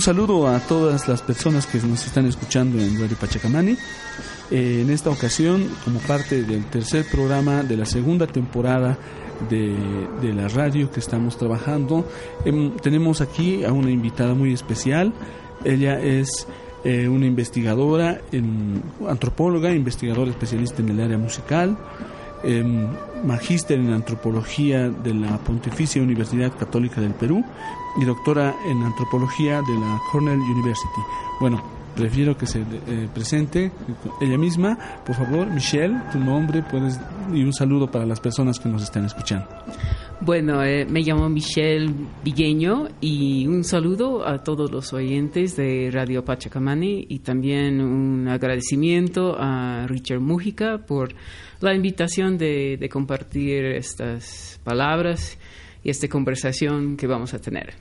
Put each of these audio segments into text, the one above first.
Un saludo a todas las personas que nos están escuchando en Radio Pachacamani. Eh, en esta ocasión, como parte del tercer programa de la segunda temporada de, la radio que estamos trabajando, em, tenemos aquí a una invitada muy especial. Ella es eh, una investigadora, en, antropóloga, investigadora especialista en el área musical. Em, magíster en antropología de la Pontificia Universidad Católica del Perú y doctora en antropología de la Cornell University. Bueno, prefiero que se eh, presente ella misma. Por favor, Michelle, tu nombre puedes y un saludo para las personas que nos están escuchando. Bueno, eh, me llamo Michelle Vigueño y un saludo a todos los oyentes de Radio Pachacamani y también un agradecimiento a Richard Mújica por la invitación de, de compartir estas palabras y esta conversación que vamos a tener.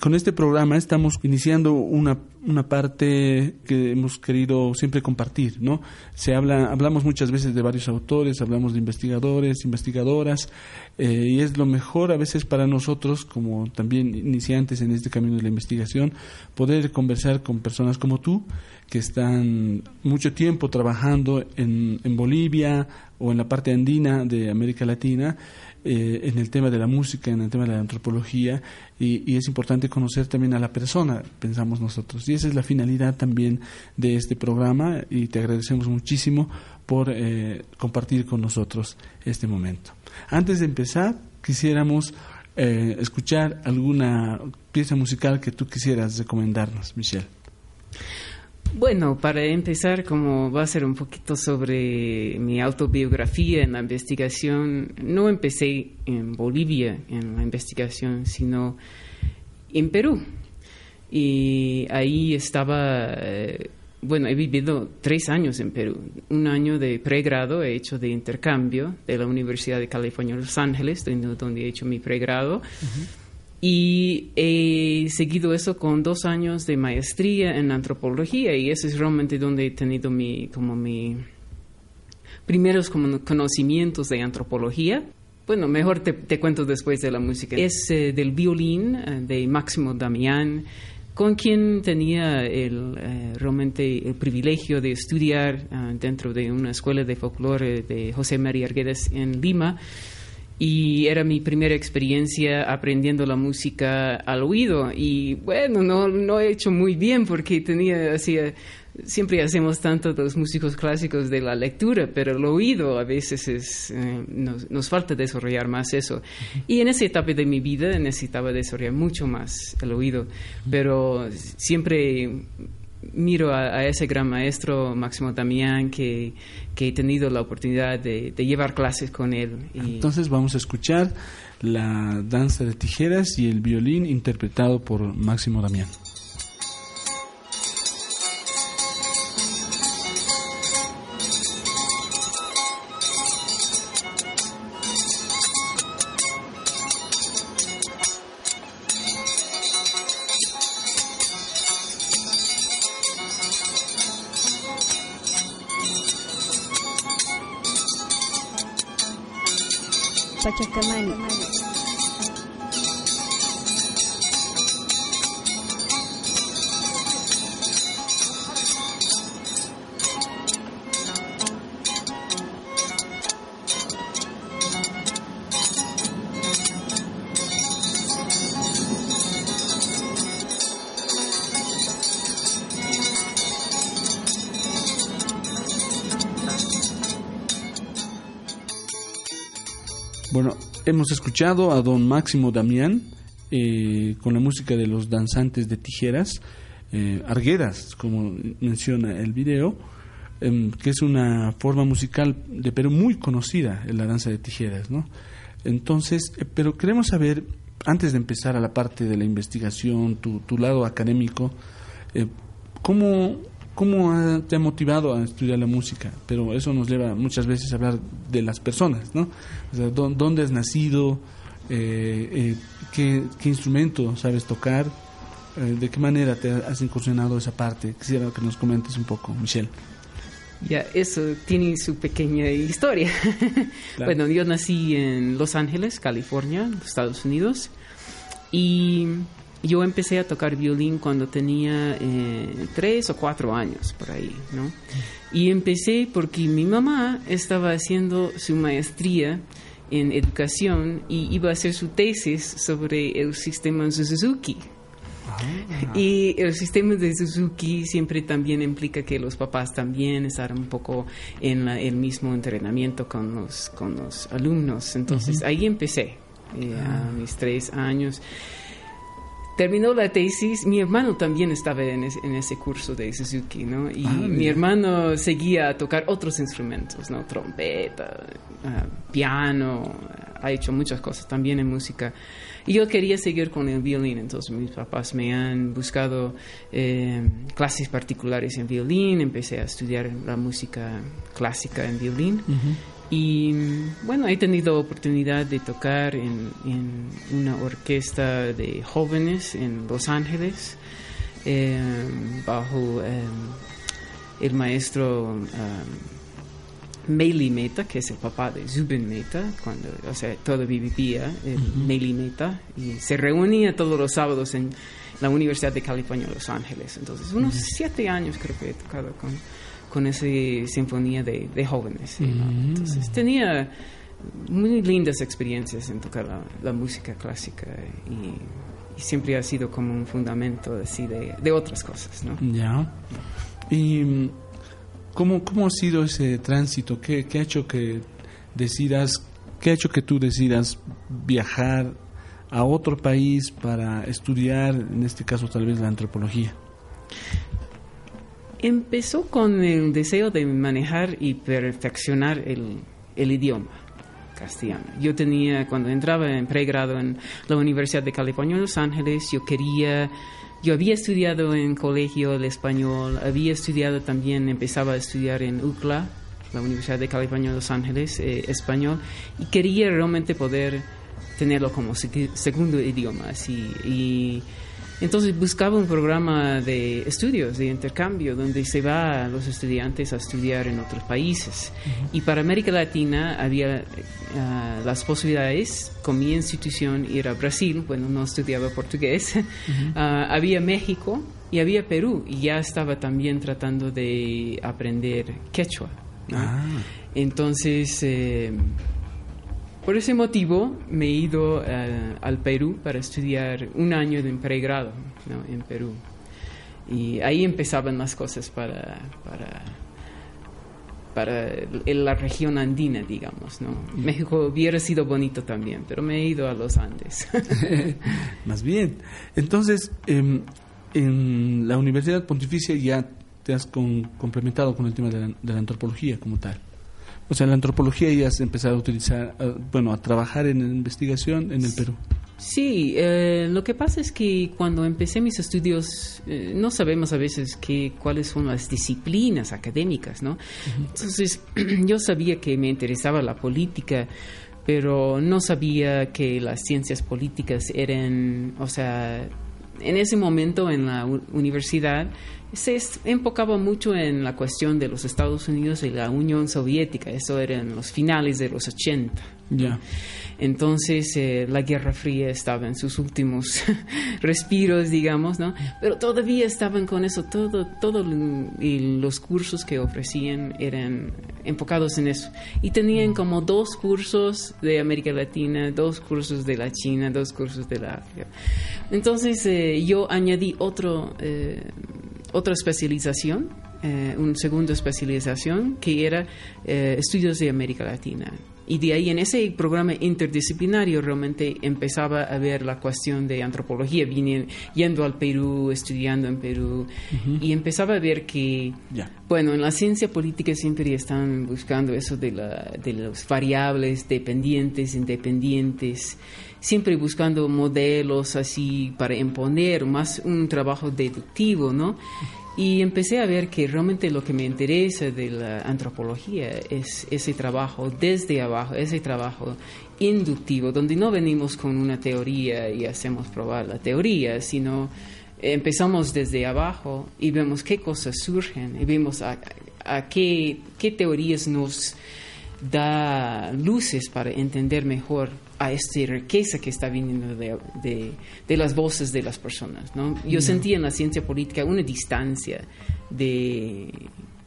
Con este programa estamos iniciando una, una parte que hemos querido siempre compartir, ¿no? Se habla, hablamos muchas veces de varios autores, hablamos de investigadores, investigadoras, eh, y es lo mejor a veces para nosotros, como también iniciantes en este camino de la investigación, poder conversar con personas como tú, que están mucho tiempo trabajando en, en Bolivia o en la parte andina de América Latina, eh, en el tema de la música, en el tema de la antropología, y, es importante conocer también a la persona, pensamos nosotros. Y esa es la finalidad también de este programa, y te agradecemos muchísimo por eh, compartir con nosotros este momento. Antes de empezar, quisiéramos eh, escuchar alguna pieza musical que tú quisieras recomendarnos, Michelle. Bueno, para empezar, como va a ser un poquito sobre mi autobiografía en la investigación, no empecé en Bolivia en la investigación, sino en Perú. Y ahí estaba, eh, bueno, he vivido tres años en Perú, un año de pregrado he hecho de intercambio de la Universidad de California, Los Ángeles, donde, he hecho mi pregrado. Y he seguido eso con dos años de maestría en antropología y eso es realmente donde he tenido mi, como mi primeros conocimientos de antropología. Bueno, mejor te, cuento después de la música. Es eh, del violín eh, de Máximo Damián, con quien tenía el, eh, realmente el privilegio de estudiar dentro de una escuela de folclore de José María Arguedas en Lima y era mi primera experiencia aprendiendo la música al oído y bueno, no, no he hecho muy bien porque tenía, así, siempre hacemos tanto los músicos clásicos de la lectura, pero el oído a veces es, eh, nos, nos, falta desarrollar más eso. Y en esa etapa de mi vida necesitaba desarrollar mucho más el oído, pero siempre miro a, ese gran maestro Máximo Damián que, que he tenido la oportunidad de, de, llevar clases con él. Entonces vamos a escuchar la danza de tijeras y el violín interpretado por Máximo Damián. Hemos escuchado a don Máximo Damián eh, con la música de los danzantes de tijeras, eh, argueras, como menciona el video, em, que es una forma musical de Perú muy conocida la danza de tijeras, ¿no? Entonces, eh, pero queremos saber, antes de empezar a la parte de la investigación, tu, tu lado académico, ¿cómo, cómo te ha motivado a estudiar la música, pero eso nos lleva muchas veces a hablar de las personas, ¿no? O sea, ¿dónde has nacido? ¿qué, ¿qué, instrumento sabes tocar? ¿De qué manera te has incursionado esa parte? Quisiera que nos comentes un poco, Michelle. Ya, eso tiene su pequeña historia. bueno, yo nací en Los Ángeles, California, Estados Unidos, y yo empecé a tocar violín cuando tenía eh, tres o cuatro años, por ahí, ¿no? Y empecé porque mi mamá estaba haciendo su maestría en educación y iba a hacer su tesis sobre el sistema Suzuki. Ah. Y el sistema de Suzuki siempre también implica que los papás también están un poco en el mismo entrenamiento con los, con los alumnos. Entonces ahí empecé, eh, a ah. mis tres años. Terminó la tesis, mi hermano también estaba en, ese curso de Suzuki, ¿no? Y ah, mi hermano seguía a tocar otros instrumentos, ¿no? Trompeta, piano, ha hecho muchas cosas también en música. Y yo quería seguir con el violín, entonces mis papás me han buscado eh, clases particulares en violín, empecé a estudiar la música clásica en violín. Y bueno, he tenido oportunidad de tocar en, una orquesta de jóvenes en Los Ángeles, eh, bajo eh, el maestro Meili Meta, que es el papá de Zubin Meta, cuando o sea, todavía vivía en Meili Meta, y se reunía todos los sábados en la Universidad de California, Los Ángeles. Entonces, unos siete años creo que he tocado con, con esa sinfonía de, jóvenes. Entonces, tenía muy lindas experiencias en tocar la, música clásica y, siempre ha sido como un fundamento así de, de otras cosas, ¿no? Ya. Y ¿Cómo, ¿Cómo ha sido ese tránsito? ¿Qué, ¿Qué, ha hecho que decidas, qué ha hecho que tú decidas viajar a otro país para estudiar, en este caso tal vez la antropología? Empezó con el deseo de manejar y perfeccionar el, el idioma castellano. Yo tenía, cuando entraba en pregrado en la Universidad de California en Los Ángeles, yo quería yo había estudiado en colegio el español, había estudiado también, empezaba a estudiar en UCLA, la Universidad de California de Los Ángeles, eh, español, y quería realmente poder tenerlo como segundo idioma. Así, y entonces buscaba un programa de estudios, de intercambio, donde se va a los estudiantes a estudiar en otros países. Y para América Latina había eh, las posibilidades, con mi institución, ir a Brasil, bueno, no estudiaba portugués, ah, había México y había Perú, y ya estaba también tratando de aprender quechua. Ah. Entonces... Eh, por ese motivo me he ido eh, al Perú para estudiar un año de pregrado en Perú. Y ahí empezaban las cosas para, para, para la región andina, digamos. ¿no? México hubiera sido bonito también, pero me he ido a los Andes. Más bien. Entonces, em, en la Universidad Pontificia ya te has complementado con el tema de la antropología como tal. O sea, en la antropología ya has empezado a utilizar, bueno, a trabajar en investigación en el Perú. Sí, eh, lo que pasa es que cuando empecé mis estudios eh, no sabemos a veces qué cuáles son las disciplinas académicas, ¿no? Entonces yo sabía que me interesaba la política, pero no sabía que las ciencias políticas eran, o sea, en ese momento en la universidad se enfocaba mucho en la cuestión de los Estados Unidos y la Unión Soviética, eso era en los finales de los 80. Ya. Entonces eh, la Guerra Fría estaba en sus últimos respiros, digamos, ¿no? Pero todavía estaban con eso, todo, todo y los cursos que ofrecían eran enfocados en eso. Y tenían como dos cursos de América Latina, dos cursos de la China, dos cursos de la África. Entonces eh, yo añadí otro... Eh, otra especialización, eh, una segunda especialización, que era eh, estudios de América Latina. Y de ahí en ese programa interdisciplinario realmente empezaba a ver la cuestión de antropología, vine yendo al Perú, estudiando en Perú, y empezaba a ver que, bueno, en la ciencia política siempre están buscando eso de, la, de los variables dependientes, independientes, siempre buscando modelos así para imponer, más un trabajo deductivo, ¿no? Y empecé a ver que realmente lo que me interesa de la antropología es ese trabajo desde abajo, ese trabajo inductivo, donde no venimos con una teoría y hacemos probar la teoría, sino empezamos desde abajo y vemos qué cosas surgen y vemos a, qué, qué teorías nos da luces para entender mejor a esta riqueza que está viniendo de, de, las voces de las personas. ¿no? Yo sentí en la ciencia política una distancia de,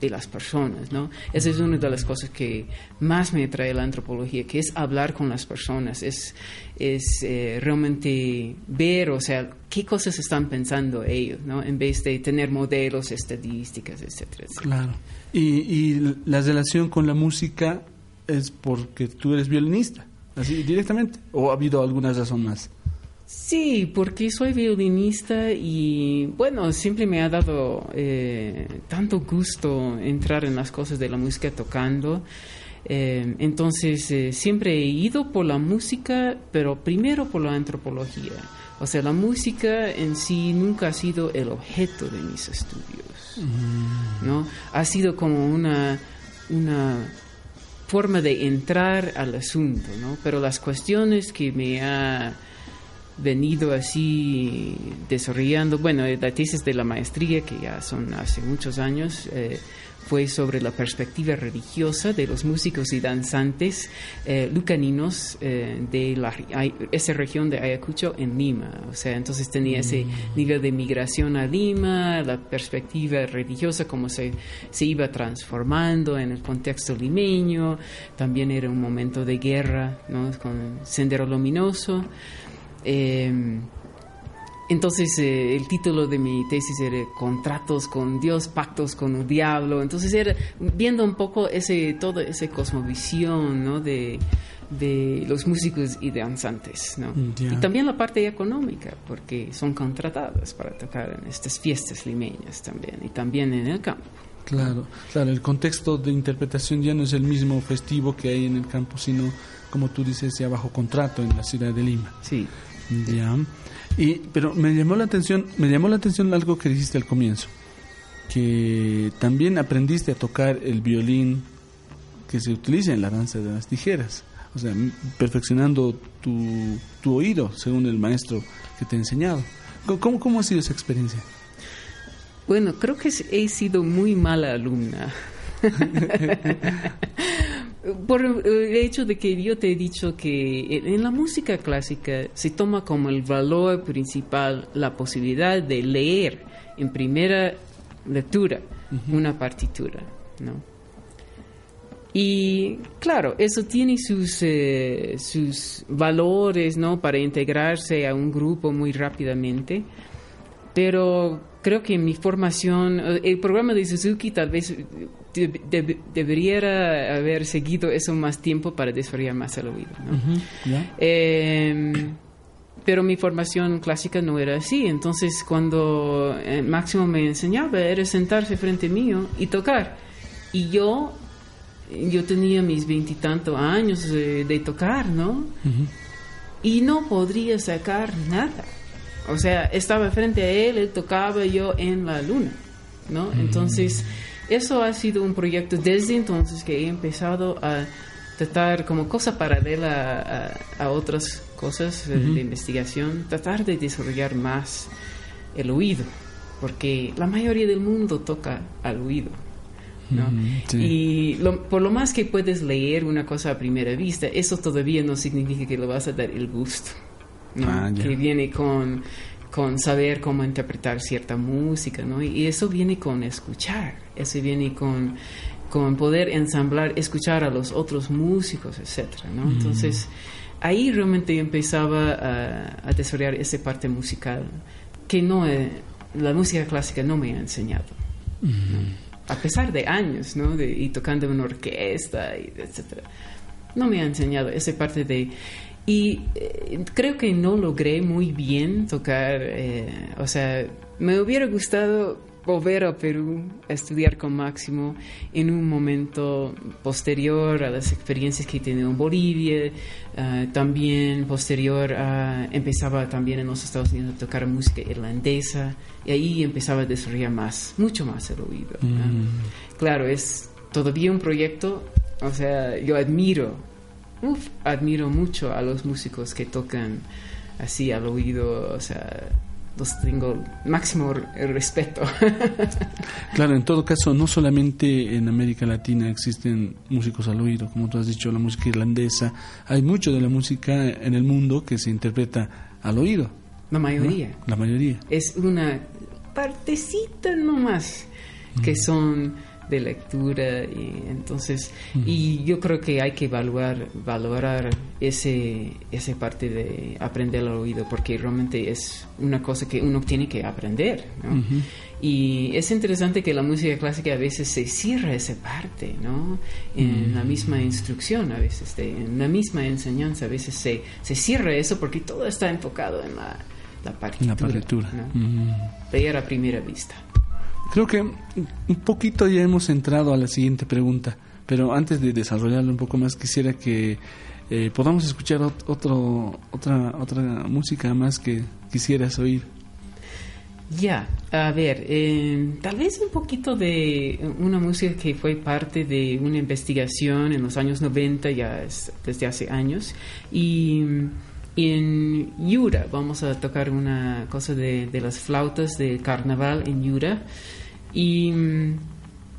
de las personas, ¿no? Esa es una de las cosas que más me atrae la antropología, que es hablar con las personas, es, es eh, realmente ver, o sea, qué cosas están pensando ellos, ¿no? En vez de tener modelos, estadísticas, etcétera. Claro. Y, y la relación con la música es porque tú eres violinista, así directamente, o ha habido alguna razón más? Sí, porque soy violinista y bueno, siempre me ha dado eh, tanto gusto entrar en las cosas de la música tocando. Eh, entonces, eh, siempre he ido por la música, pero primero por la antropología. O sea, la música en sí nunca ha sido el objeto de mis estudios, mm. ¿no? Ha sido como una, una forma de entrar al asunto, ¿no? Pero las cuestiones que me ha venido así desarrollando, bueno, la tesis de la maestría, que ya son hace muchos años, eh, fue sobre la perspectiva religiosa de los músicos y danzantes eh, lucaninos eh, de la, esa región de Ayacucho en Lima. O sea, entonces tenía ese mm. nivel de migración a Lima, la perspectiva religiosa, cómo se, se iba transformando en el contexto limeño. También era un momento de guerra ¿no? con Sendero Luminoso. Em, entonces eh, el título de mi tesis era Contratos con Dios, pactos con el diablo. Entonces era viendo un poco ese toda esa cosmovisión ¿no? de, de los músicos y danzantes. ¿no? Y también la parte económica, porque son contratadas para tocar en estas fiestas limeñas también y también en el campo. Claro, claro, el contexto de interpretación ya no es el mismo festivo que hay en el campo, sino, como tú dices, ya bajo contrato en la ciudad de Lima. Sí. Ya. Y, pero me llamó la atención, me llamó la atención algo que dijiste al comienzo, que también aprendiste a tocar el violín que se utiliza en la danza de las tijeras, o sea, perfeccionando tu, tu oído según el maestro que te ha enseñado. ¿Cómo, cómo ha sido esa experiencia? Bueno, creo que he sido muy mala alumna. Por el hecho de que yo te he dicho que en la música clásica se toma como el valor principal la posibilidad de leer en primera lectura una partitura, ¿no? Y claro, eso tiene sus, eh, sus valores, ¿no? Para integrarse a un grupo muy rápidamente, pero creo que en mi formación, el programa de Suzuki tal vez debería haber seguido eso más tiempo para desarrollar más el oído. Em, pero mi formación clásica no era así. Entonces, cuando eh, Máximo me enseñaba, era sentarse frente mío y tocar. Y yo, yo tenía mis veintitantos años de, tocar, ¿no? Y no podría sacar nada. O sea, estaba frente a él, él tocaba yo en la luna, ¿no? Entonces eso ha sido un proyecto desde entonces que he empezado a tratar como cosa paralela a, otras cosas de investigación, tratar de desarrollar más el oído, porque la mayoría del mundo toca al oído. ¿no? Y por lo más que puedes leer una cosa a primera vista, eso todavía no significa que le vas a dar el gusto, ¿no? Ah, que viene con con saber cómo interpretar cierta música, ¿no? Y eso viene con escuchar, eso viene con, con poder ensamblar, escuchar a los otros músicos, etcétera, ¿no? Entonces, ahí realmente empezaba a, desarrollar esa parte musical que no la música clásica no me ha enseñado. A pesar de años, ¿no? De, y tocando en una orquesta, y etcétera. No me ha enseñado esa parte de y eh, creo que no logré muy bien tocar, eh, o sea, me hubiera gustado volver a Perú a estudiar con Máximo en un momento posterior a las experiencias que he tenido en Bolivia, eh, también posterior a, empezaba también en los Estados Unidos a tocar música irlandesa y ahí empezaba a desarrollar más, mucho más el oído. Mm. Claro, es todavía un proyecto, o sea, yo admiro admiro mucho a los músicos que tocan así al oído, o sea, los tengo máximo respeto. claro, en todo caso, no solamente en América Latina existen músicos al oído, como tú has dicho, la música irlandesa, hay mucho de la música en el mundo que se interpreta al oído. La mayoría. La mayoría. Es una partecita nomás que son de lectura y entonces y yo creo que hay que evaluar valorar ese esa parte de aprender al oído porque realmente es una cosa que uno tiene que aprender y es interesante que la música clásica a veces se cierra esa parte no en la misma instrucción a veces en la misma enseñanza a veces se, se cierra eso porque todo está enfocado en la la partitura, la partitura. a primera vista Creo que un poquito ya hemos entrado a la siguiente pregunta, pero antes de desarrollarlo un poco más quisiera que eh, podamos escuchar otro, otra, otra música más que quisieras oír. Ya, a ver, eh, tal vez un poquito de una música que fue parte de una investigación en los años 90, ya desde hace años, y, en Yura vamos a tocar una cosa de, de las flautas de carnaval en Yura. Y mm,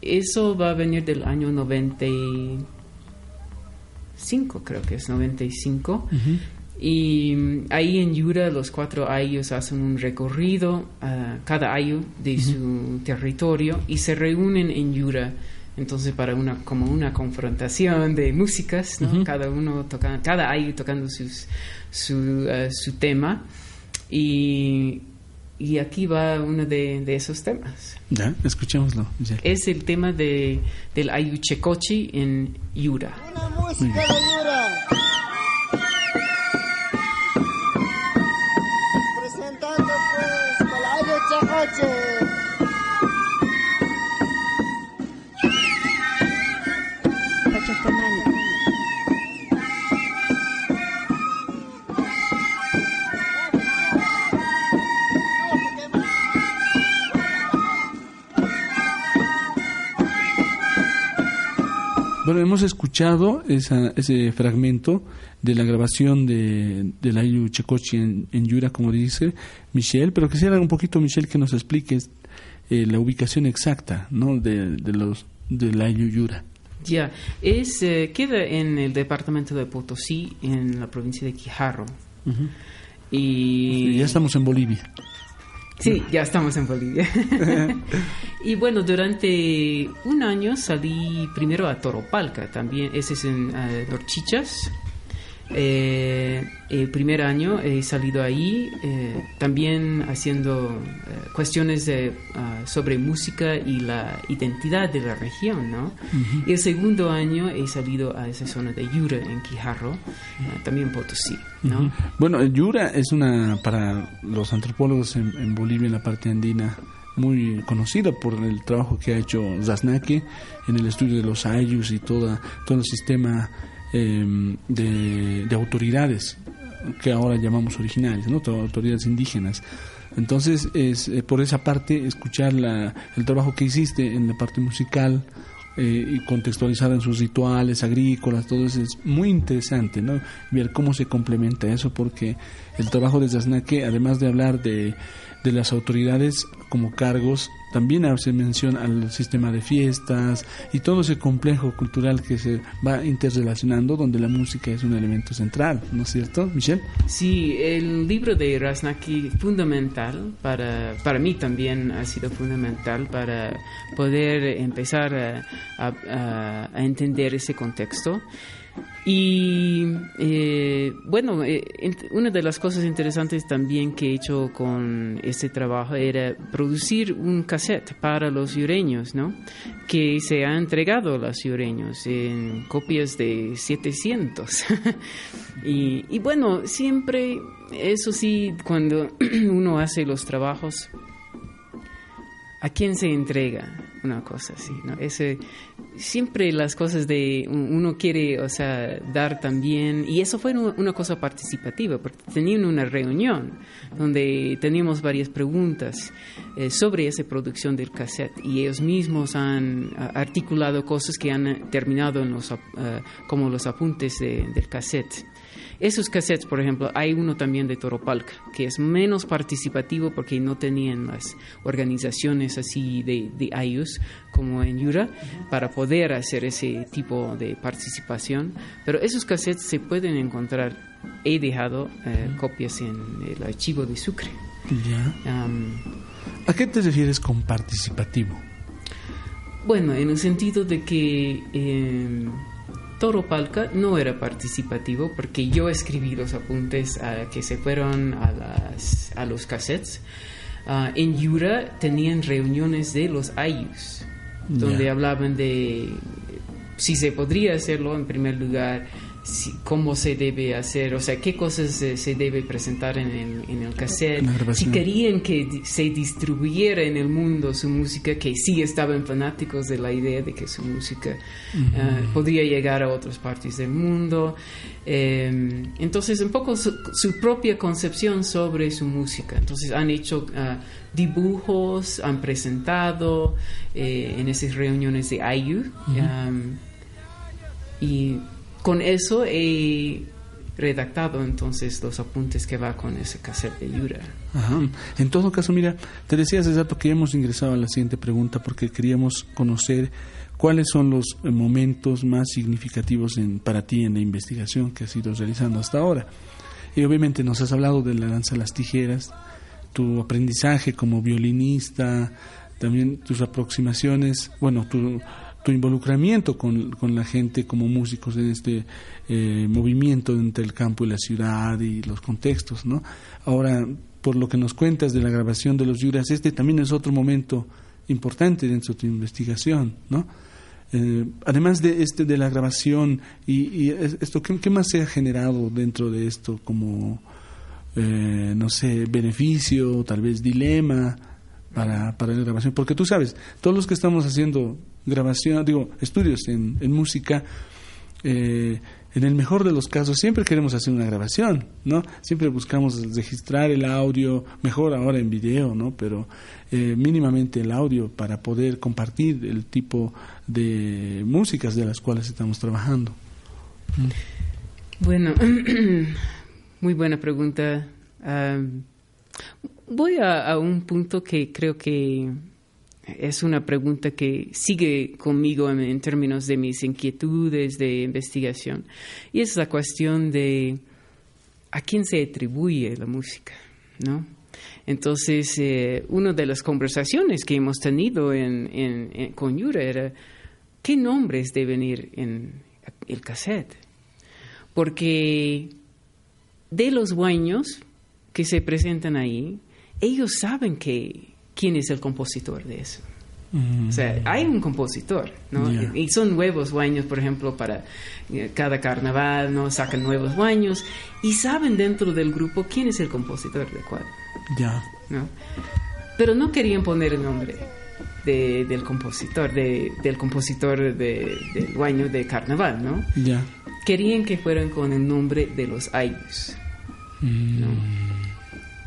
eso va a venir del año 95, creo que es 95. Y mm, ahí en Yura los cuatro ayos hacen un recorrido, cada ayo de su territorio, y se reúnen en Yura. Entonces para una como una confrontación de músicas, ¿no? Cada uno tocando, cada ayo tocando sus, su, eh, su tema. Y y aquí va uno de, de esos temas. Ya, escuchémoslo. Es el tema de, del Ayuchecochi en Yura. Una música de Yura. Bueno, hemos escuchado ese fragmento de la grabación de, de la Ayu Checochi en, Yura, como dice Michelle, pero quisiera un poquito, Michelle, que nos expliques eh, la ubicación exacta ¿no? de, de los de la Ayu Yura. Ya, es, eh, queda en el departamento de Potosí, en la provincia de Quijarro. Y ya estamos en Bolivia. Sí, ya estamos en Bolivia. y bueno, durante un año salí primero a Toropalca, también, ese es en uh, Norchichas, eh, el primer año he salido ahí eh, también haciendo eh, cuestiones de, ah, sobre música y la identidad de la región, ¿no? Y el segundo año he salido a esa zona de Yura, en Quijarro, también Potosí, ¿no? Bueno, Yura es una, para los antropólogos en, Bolivia, en la parte andina, muy conocida por el trabajo que ha hecho Zaznake en el estudio de los ayus y toda, todo el sistema Em, de, autoridades que ahora llamamos originales, ¿no? autoridades indígenas. Entonces, es eh, por esa parte, escuchar la, el trabajo que hiciste en la parte musical eh, y contextualizar en sus rituales agrícolas, todo eso es muy interesante, ¿no? Ver cómo se complementa eso, porque el trabajo de Zaznaque, además de hablar de, de las autoridades como cargos, también hace mención al sistema de fiestas y todo ese complejo cultural que se va interrelacionando donde la música es un elemento central, ¿no es cierto, Michelle? Sí, el libro de Rasnaki fundamental para, para mí también ha sido fundamental para poder empezar a entender ese contexto. Y eh, bueno, eh, una de las cosas interesantes también que he hecho con este trabajo era producir un cassette para los yureños, ¿no? Que se ha entregado a los yureños en copias de 700. y, y bueno, siempre, eso sí, cuando uno hace los trabajos, ¿a quién se entrega una cosa así? ¿no? Ese siempre las cosas de uno quiere, o sea, dar también, y eso fue una cosa participativa, porque tenían una reunión donde teníamos varias preguntas eh, sobre esa producción del cassette y ellos mismos han articulado cosas que han terminado en los, eh, como los apuntes del cassette. Esos cassettes, por ejemplo, hay uno también de Toropalca, que es menos participativo porque no tenían las organizaciones así de, de IUS como en Yura para poder hacer ese tipo de participación. Pero esos cassettes se pueden encontrar. He dejado eh, copias en el archivo de Sucre. ¿A qué te refieres con participativo? Bueno, en el sentido de que... Eh, Toro Palca no era participativo porque yo escribí los apuntes que se fueron a, las, a los cassettes. Ah, en Yura tenían reuniones de los ayus, donde hablaban de si se podría hacerlo en primer lugar, cómo se debe hacer, o sea, qué cosas se, debe presentar en el, en el cassette, si querían que se distribuyera en el mundo su música, que sí estaban fanáticos de la idea de que su música ah, podría llegar a otras partes del mundo. Em, entonces, un poco su, propia concepción sobre su música. Entonces, han hecho ah, dibujos, han presentado eh, en esas reuniones de IU. y con eso he redactado entonces los apuntes que va con ese cassette de Yura. Ajá. En todo caso, mira, te decía hace rato que hemos ingresado a la siguiente pregunta porque queríamos conocer cuáles son los momentos más significativos en, para ti en la investigación que has ido realizando hasta ahora. Y obviamente nos has hablado de la danza a las tijeras, tu aprendizaje como violinista, también tus aproximaciones, bueno, tu tu involucramiento con, con, la gente como músicos en este eh, movimiento entre el campo y la ciudad y los contextos, ¿no? Ahora, por lo que nos cuentas de la grabación de los Yuras, este también es otro momento importante dentro de tu investigación, ¿no? Eh, además de este de la grabación y, esto ¿qué, más se ha generado dentro de esto como eh, no sé beneficio tal vez dilema para, para la grabación porque tú sabes todos los que estamos haciendo grabación, digo, estudios en, música, eh, en el mejor de los casos siempre queremos hacer una grabación, ¿no? Siempre buscamos registrar el audio, mejor ahora en video, ¿no? Pero eh, mínimamente el audio para poder compartir el tipo de músicas de las cuales estamos trabajando. Bueno, muy buena pregunta. Voy a un punto que creo que es una pregunta que sigue conmigo en, términos de mis inquietudes de investigación. Y es la cuestión de a quién se atribuye la música, ¿no? Entonces, eh, una de las conversaciones que hemos tenido en, con Yura era, ¿qué nombres deben ir en el cassette? Porque de los dueños que se presentan ahí, ellos saben que quién es el compositor de eso. O sea, hay un compositor, ¿no? Y son nuevos baños, por ejemplo, para eh, cada carnaval, ¿no? Sacan nuevos baños y saben dentro del grupo quién es el compositor de cuál. Ya. ¿no? Pero no querían poner el nombre del compositor, del compositor del baño de carnaval, ¿no? Ya. Querían que fueran con el nombre de los años. ¿no?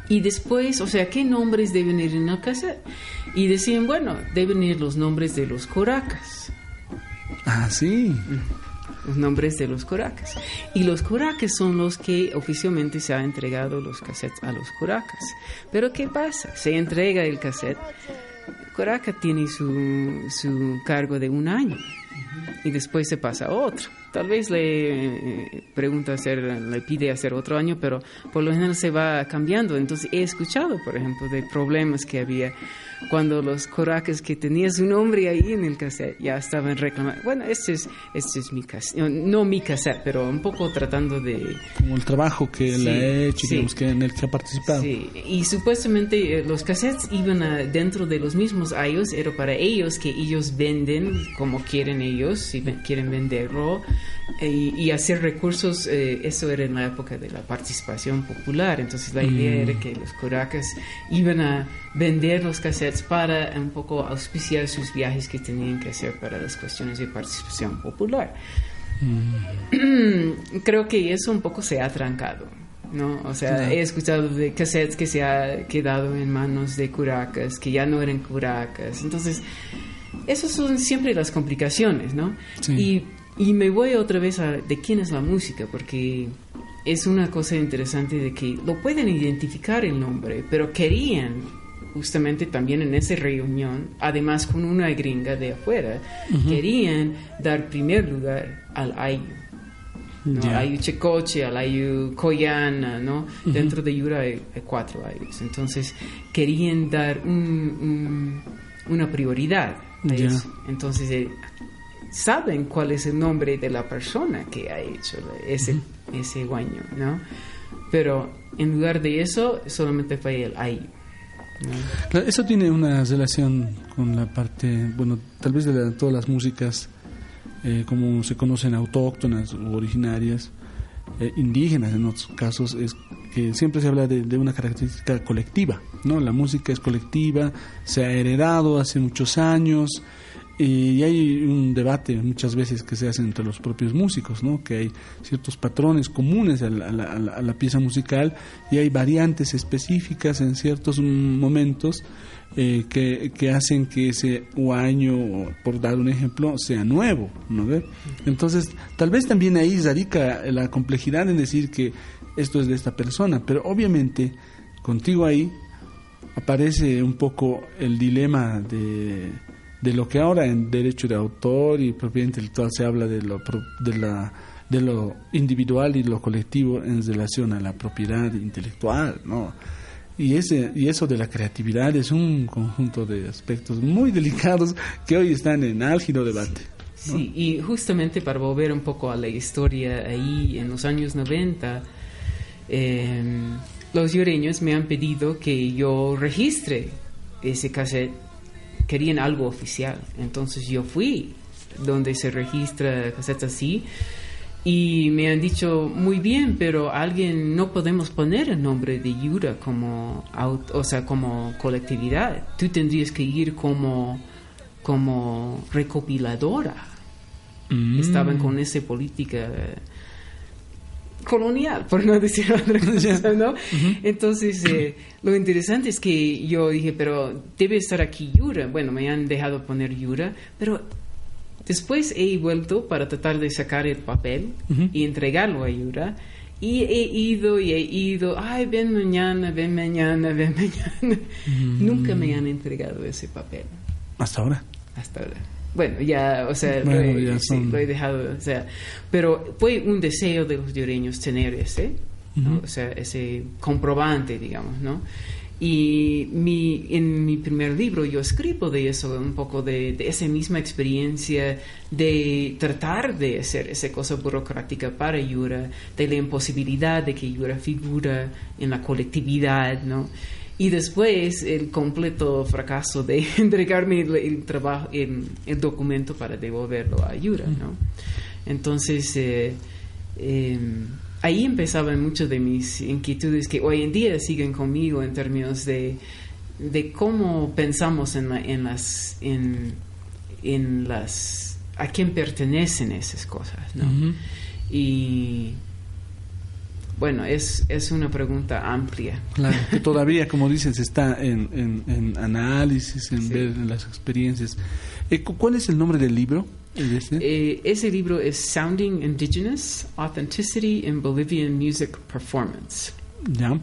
Mm. Y después, o sea, ¿qué nombres deben ir en la casa? Y decían, bueno, deben ir los nombres de los coracas. Ah, sí. Los nombres de los coracas. Y los coracas son los que oficialmente se ha entregado los cassettes a los coracas. Pero ¿qué pasa? Se entrega el cassette. Coraca tiene su, su cargo de un año y después se pasa a otro. Tal vez le eh, pregunta hacer, le pide hacer otro año, pero por lo general se va cambiando. Entonces he escuchado, por ejemplo, de problemas que había cuando los coraques que tenía su nombre ahí en el cassette ya estaban reclamando. Bueno, este es, este es mi cassette, no, mi cassette, pero un poco tratando de... Como el trabajo que él ha hecho, que en el que ha participado. Sí, y supuestamente eh, los cassettes iban dentro de los mismos iOS, era para ellos que ellos venden como quieren ellos si ven- quieren venderlo eh, y, y hacer recursos. eh, eso era en la época de la participación popular. Entonces la idea era que los curacas iban a vender los cassettes para un poco auspiciar sus viajes que tenían que hacer para las cuestiones de participación popular. Creo que eso un poco se ha trancado. ¿no? O sea, he escuchado de cassettes que se ha quedado en manos de curacas, que ya no eran curacas. Entonces, esas son siempre las complicaciones, ¿no? Sí. Y, y me voy otra vez a de quién es la música, porque es una cosa interesante de que lo pueden identificar el nombre, pero querían justamente también en esa reunión, además con una gringa de afuera, querían dar primer lugar al Ayu. ¿no? Ya. Ayu Checoche, al Ayu Koyana, ¿no? Dentro de Yura hay, hay cuatro Ayus. Entonces, querían dar un- un- una prioridad a Ya. eso. Entonces, eh, saben cuál es el nombre de la persona que ha hecho ese, ese guaño, ¿no? Pero en lugar de eso, solamente fue el. Claro, Eso tiene una relación con la parte, bueno, tal vez de la- todas las músicas, eh, como se conocen, autóctonas u originarias, eh, indígenas en otros casos, es que siempre se habla de, de una característica colectiva, ¿no? La música es colectiva, se ha heredado hace muchos años, y hay un debate muchas veces que se hace entre los propios músicos, ¿no? que hay ciertos patrones comunes a la, pieza musical y hay variantes específicas en ciertos momentos eh, que, que hacen que ese año, por dar un ejemplo, sea nuevo. ¿no? Entonces, tal vez también ahí radica la complejidad en decir que esto es de esta persona, pero obviamente contigo ahí aparece un poco el dilema de, de lo que ahora en derecho de autor y propiedad intelectual se habla de lo, de, la, de lo individual y lo colectivo en relación a la propiedad intelectual, ¿no? Y, ese, y eso de la creatividad es un conjunto de aspectos muy delicados que hoy están en álgido debate. ¿no? Sí, y justamente para volver un poco a la historia ahí en los años 90, eh, los yureños me han pedido que yo registre ese cassette. Querían algo oficial. Entonces yo fui donde se registra cassette así y me han dicho muy bien, pero alguien no podemos poner el nombre de Yura como o sea, como colectividad. Tú tendrías que ir como como recopiladora. Mm. Estaban con esa política colonial, por no decir otra cosa, ¿no? Entonces, eh, lo interesante es que yo dije, pero debe estar aquí Yura. Bueno, me han dejado poner Yura, pero después he vuelto para tratar de sacar el papel y entregarlo a Yura. Y he ido y he ido, ay, ven mañana, ven mañana, ven mañana. Nunca me han entregado ese papel Hasta ahora. hasta ahora. Bueno, ya, o sea, lo, he, ya sí, son- lo he dejado, o sea, pero fue un deseo de los lloreños tener ese, o sea, ese comprobante, digamos, ¿no? Y mi, en mi primer libro yo escribo de eso, un poco de, de esa misma experiencia de tratar de hacer esa cosa burocrática para Yura, de la imposibilidad de que Yura figura en la colectividad, ¿no? Y después el completo fracaso de entregarme el, el trabajo, el, el documento para devolverlo a Yura, ¿no? Entonces, eh, eh, ahí empezaban muchas de mis inquietudes que hoy en día siguen conmigo en términos de, de cómo pensamos en, la- en las... En, en las a quién pertenecen esas cosas, ¿no? Y bueno, es, es una pregunta amplia. Claro, que todavía, como dices, está en, en- en análisis, en Sí. ver las experiencias. Eh, cu- ¿Cuál es el nombre del libro? ¿El este? Eh, ese libro es Sounding Indigenous, Authenticity in Bolivian Music Performance. Ya.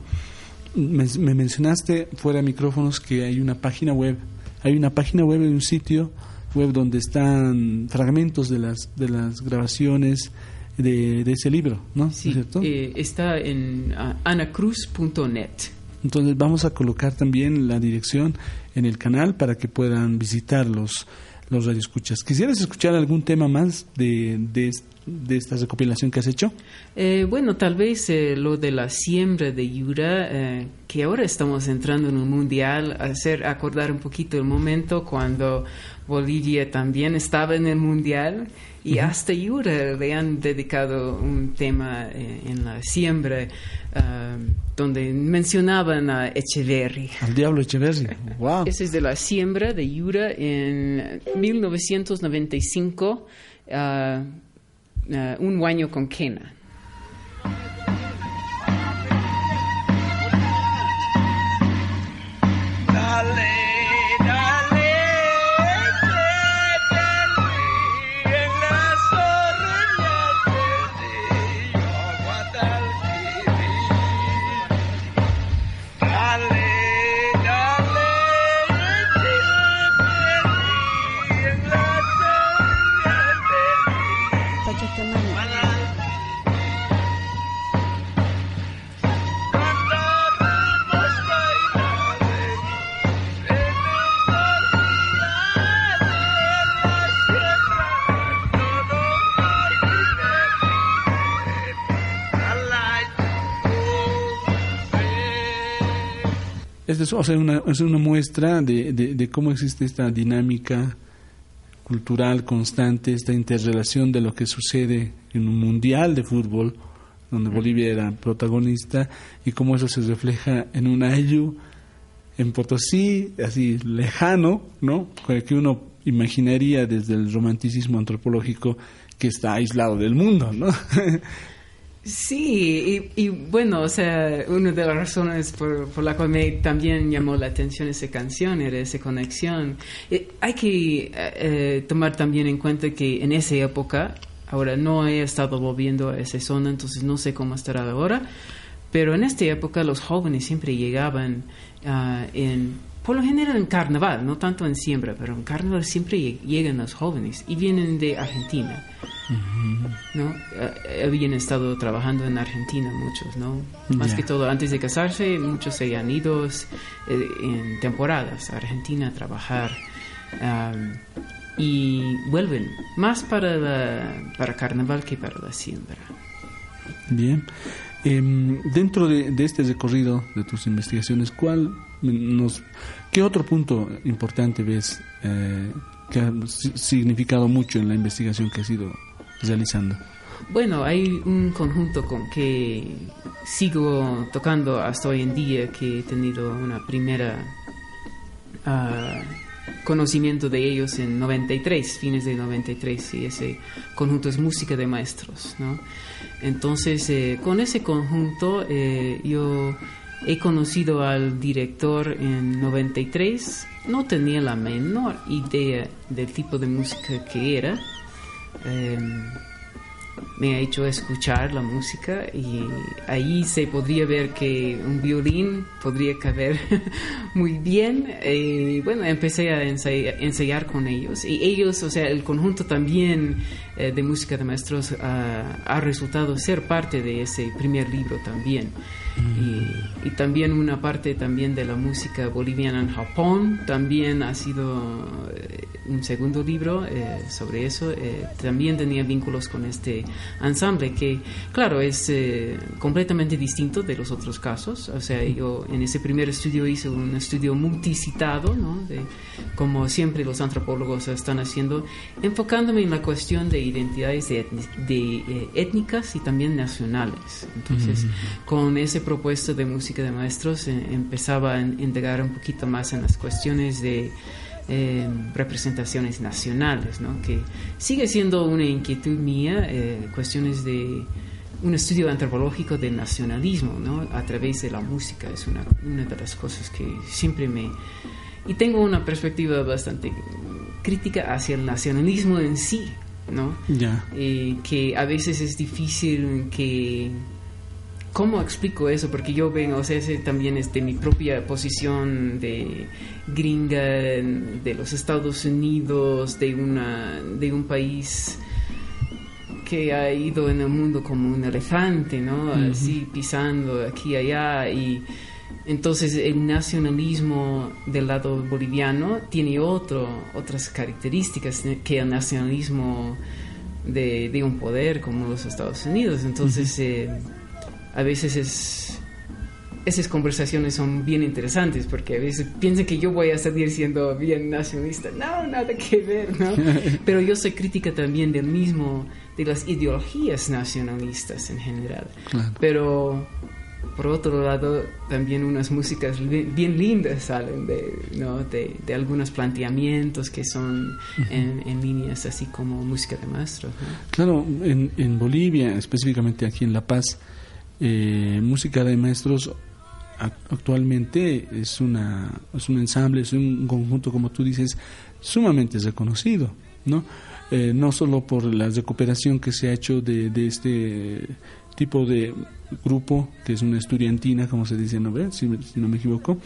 Me, me mencionaste fuera de micrófonos que hay una página web. Hay una página web en un sitio web donde están fragmentos de las de las grabaciones de, de ese libro, ¿no? Sí, eh, está en ah, anacruz.net. Entonces vamos a colocar también la dirección en el canal para que puedan visitar los, los radioescuchas. ¿Quisieras escuchar algún tema más de, de, de esta recopilación que has hecho? Eh, bueno, tal vez eh, lo de la siembra de Yura, eh, que ahora estamos entrando en un mundial, hacer acordar un poquito el momento cuando Bolivia también estaba en el mundial y hasta Yura le han dedicado un tema en la siembra donde mencionaban a Echeverry. Al diablo Echeverry, wow. Ese es de la siembra de Yura en 1995. Eh, un baño con quena. Es, una, es una muestra de, de, cómo existe esta dinámica cultural constante, esta interrelación de lo que sucede en un mundial de fútbol, donde Bolivia era protagonista, y cómo eso se refleja en un ayu, en Potosí, así lejano, ¿no? Que uno imaginaría desde el romanticismo antropológico que está aislado del mundo, ¿no? Sí, y, bueno, o sea, una de las razones por, por, la cual me también llamó la atención esa canción era esa conexión. Eh, hay que eh, eh, tomar también en cuenta que en esa época, ahora no he estado volviendo a esa zona, entonces no sé cómo estará ahora, pero en esta época los jóvenes siempre llegaban ah, en por lo general en carnaval, no tanto en siembra, pero en carnaval siempre llegan los jóvenes y vienen de Argentina. ¿no? Eh, habían estado trabajando en Argentina muchos, ¿no? Más que todo, antes de casarse, muchos se han ido eh, en temporadas a Argentina a trabajar y vuelven más para, para carnaval que para la siembra. Bien. Em, dentro de, este recorrido de tus investigaciones, ¿cuál nos, ¿qué otro punto importante ves eh, que ha significado mucho en la investigación que ha sido realizando? Bueno, hay un conjunto con que sigo tocando hasta hoy en día, que he tenido una primera ah, conocimiento de ellos en 93, fines de 93, y ese conjunto es música de maestros, ¿no? Entonces, eh, con ese conjunto eh, yo he conocido al director en 93, no tenía la menor idea del tipo de música que era, Em, me ha hecho escuchar la música y ahí se podría ver que un violín podría caber muy bien. Y bueno, empecé a ensayar, con ellos y ellos, o sea, el conjunto también eh, de música de maestros ah, ha resultado ser parte de ese primer libro también. Y, también una parte también de la música boliviana en Japón. También ha sido eh, un segundo libro eh, sobre eso. Eh, también tenía vínculos con este ensamble que claro es completamente distinto de los otros casos. O sea yo en ese primer estudio hice un estudio multicitado ¿no? de, como siempre los antropólogos están haciendo enfocándome en la cuestión de identidades de, étnicas y también nacionales. Entonces con ese propuesta de música de maestros eh, empezaba a indagar un poquito más en las cuestiones de eh, representaciones nacionales, ¿no? que sigue siendo una inquietud mía, eh, cuestiones de un estudio antropológico del nacionalismo ¿no? a través de la música, es una, una de las cosas que siempre me... Y tengo una perspectiva bastante crítica hacia el nacionalismo en sí, ¿no? Ya. que a veces es difícil que ¿Cómo explico eso? Porque yo vengo, o sea, ese también es de mi propia posición de gringa de los Estados Unidos, de, una, de un país que ha ido en el mundo como un elefante, ¿no? Así pisando aquí y allá y entonces el nacionalismo del lado boliviano tiene otro, otras características que el nacionalismo de, de un poder como los Estados Unidos. Entonces, eh, a veces es, esas conversaciones son bien interesantes porque a veces piensan que yo voy a salir siendo bien nacionalista. No, nada que ver, ¿no? Pero yo soy crítica también del mismo, de las ideologías nacionalistas en general. Claro. Pero por otro lado, también unas músicas bien lindas salen de, ¿no? de, de algunos planteamientos que son en, en líneas así como música de maestros. ¿no? Claro, en, en Bolivia, específicamente aquí en La Paz, eh, música de maestros ac- actualmente es una es un ensamble, es un conjunto, como tú dices, sumamente reconocido, ¿no? Eh, no solo por la recuperación que se ha hecho de, de este tipo de grupo, que es una estudiantina, como se dice, ¿no? Si, si no me equivoco,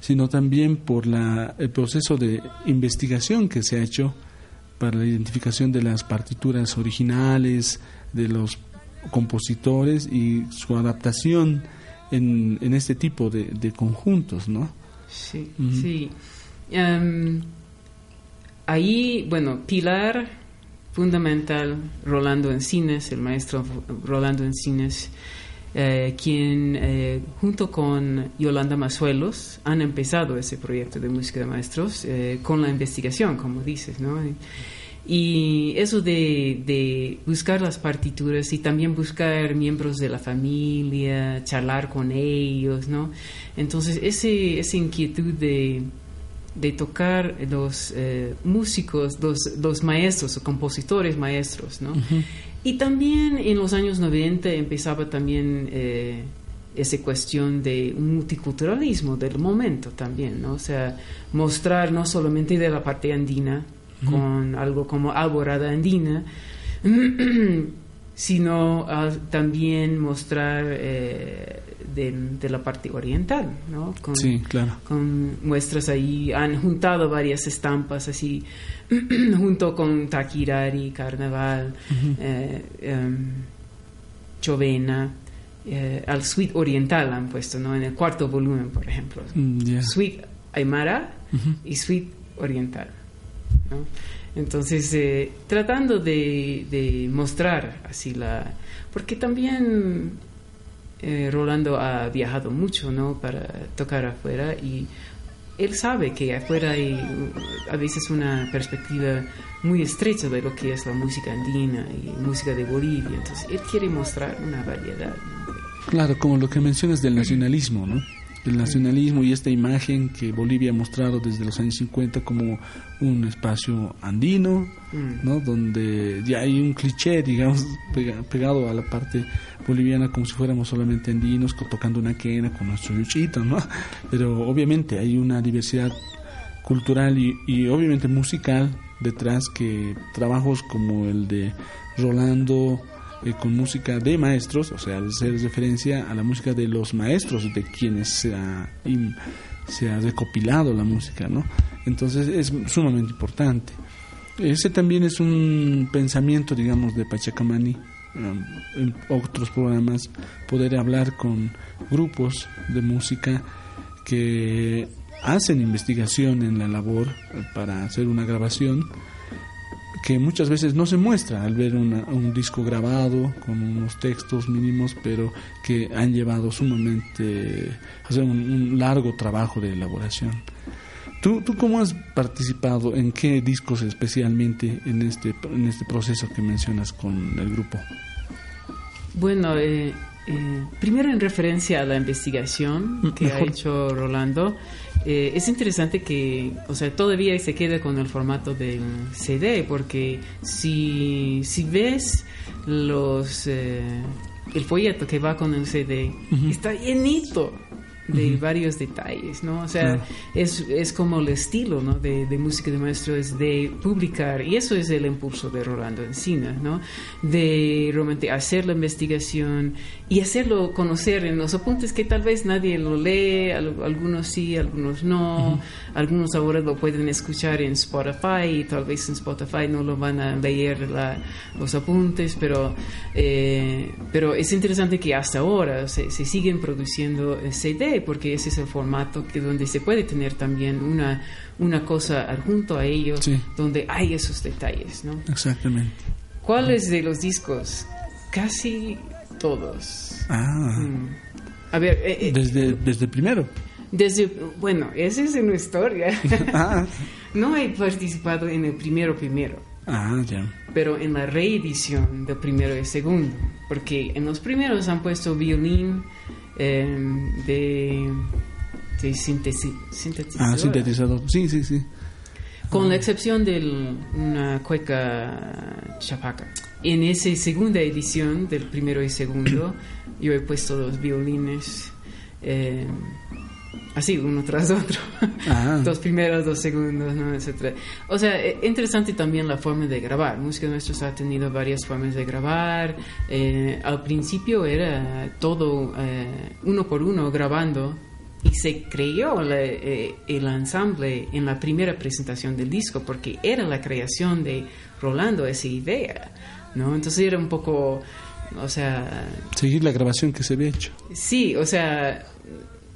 sino también por la, el proceso de investigación que se ha hecho para la identificación de las partituras originales, de los compositores y su adaptación en, en este tipo de, de conjuntos, ¿no? Sí, sí. Em, ahí, bueno, pilar fundamental, Rolando Encines, el maestro Rolando Encines, eh, quien eh, junto con Yolanda Mazuelos han empezado ese proyecto de música de maestros eh, con la investigación, como dices, ¿no? Y eso de, de buscar las partituras y también buscar miembros de la familia, charlar con ellos, ¿no? Entonces, ese, esa inquietud de, de tocar los eh, músicos, los, los maestros o compositores maestros, ¿no? Y también en los años 90 empezaba también eh, esa cuestión de un multiculturalismo del momento también, ¿no? O sea, mostrar no solamente de la parte andina, con algo como alborada andina, sino ah, también mostrar eh, de, de la parte oriental, ¿no? Con, Sí, claro. con muestras ahí, han juntado varias estampas así, junto con Takirari, Carnaval, eh, em, Chovena, eh, al Suite Oriental han puesto, ¿no? En el cuarto volumen, por ejemplo. Mm. Suite Aymara y Suite Oriental. Entonces, eh, tratando de, de mostrar así la... Porque también eh, Rolando ha viajado mucho, ¿no? Para tocar afuera y él sabe que afuera hay a veces una perspectiva muy estrecha de lo que es la música andina y música de Bolivia. Entonces, él quiere mostrar una variedad. Claro, como lo que mencionas del nacionalismo, ¿no? El nacionalismo y esta imagen que Bolivia ha mostrado desde los años 50 como un espacio andino, Mm. ¿no? Donde ya hay un cliché, digamos, pega- pegado a la parte boliviana como si fuéramos solamente andinos tocando una quena con nuestro yuchito, ¿no? Pero obviamente hay una diversidad cultural y, y obviamente musical detrás que trabajos como el de Rolando eh, con música de maestros, o sea, hacer referencia a la música de los maestros de quienes se ha, se ha recopilado la música, ¿no? Entonces es sumamente importante. Ese también es un pensamiento, digamos, de Pachacamani. um, en otros programas, poder hablar con grupos de música que hacen investigación en la labor para hacer una grabación que muchas veces no se muestra al ver una- un disco grabado con unos textos mínimos, pero que han llevado sumamente, o sea, un, un largo trabajo de elaboración. ¿Tú, ¿Tú cómo has participado? ¿En qué discos especialmente en este, en este proceso que mencionas con el grupo? Bueno, eh, eh, primero en referencia a la investigación que ha hecho Rolando, eh, es interesante que, o sea, todavía se queda con el formato del CD, porque si, si ves los eh, el folleto que va con el CD, está llenito de varios detalles, ¿no? O sea, es, es como el estilo, ¿no? De, de música de maestro es de publicar, y eso es el impulso de Rolando Encina, ¿no? De realmente hacer la investigación y hacerlo conocer en los apuntes que tal vez nadie lo lee, al- algunos sí, algunos no, algunos ahora lo pueden escuchar en Spotify y tal vez en Spotify no lo van a leer la- los apuntes, pero, eh, pero es interesante que hasta ahora se, se siguen produciendo eh, Porque ese es el formato que donde se puede tener también una, una cosa adjunto a ello Sí. donde hay esos detalles, ¿no? Exactamente. ¿Cuáles de los discos? Casi todos. Ah, Mm. A ver, eh, eh, desde, desde primero. desde, bueno, esa es una historia. Ah, no he participado en el primero primero, ah, ya. pero en la reedición del primero y segundo, porque en los primeros han puesto violín eh, de, de sintesi- sintetizadora. Ah, sintetizador. Sí, sí, sí. Con la excepción de una cueca chapaca. En esa segunda edición del primero y segundo, yo he puesto los violines eh, así, uno tras otro. Ah. Dos primeros, dos segundos, ¿no? etcétera. O sea, eh, interesante también la forma de grabar. Música Nuestros ha tenido varias formas de grabar. Eh, al principio era todo eh, uno por uno grabando y se creó la- eh, el ensamble en la primera presentación del disco porque era la creación de Rolando esa idea, ¿no? Entonces era un poco, o sea, Seguir la grabación que se había hecho. Sí, o sea,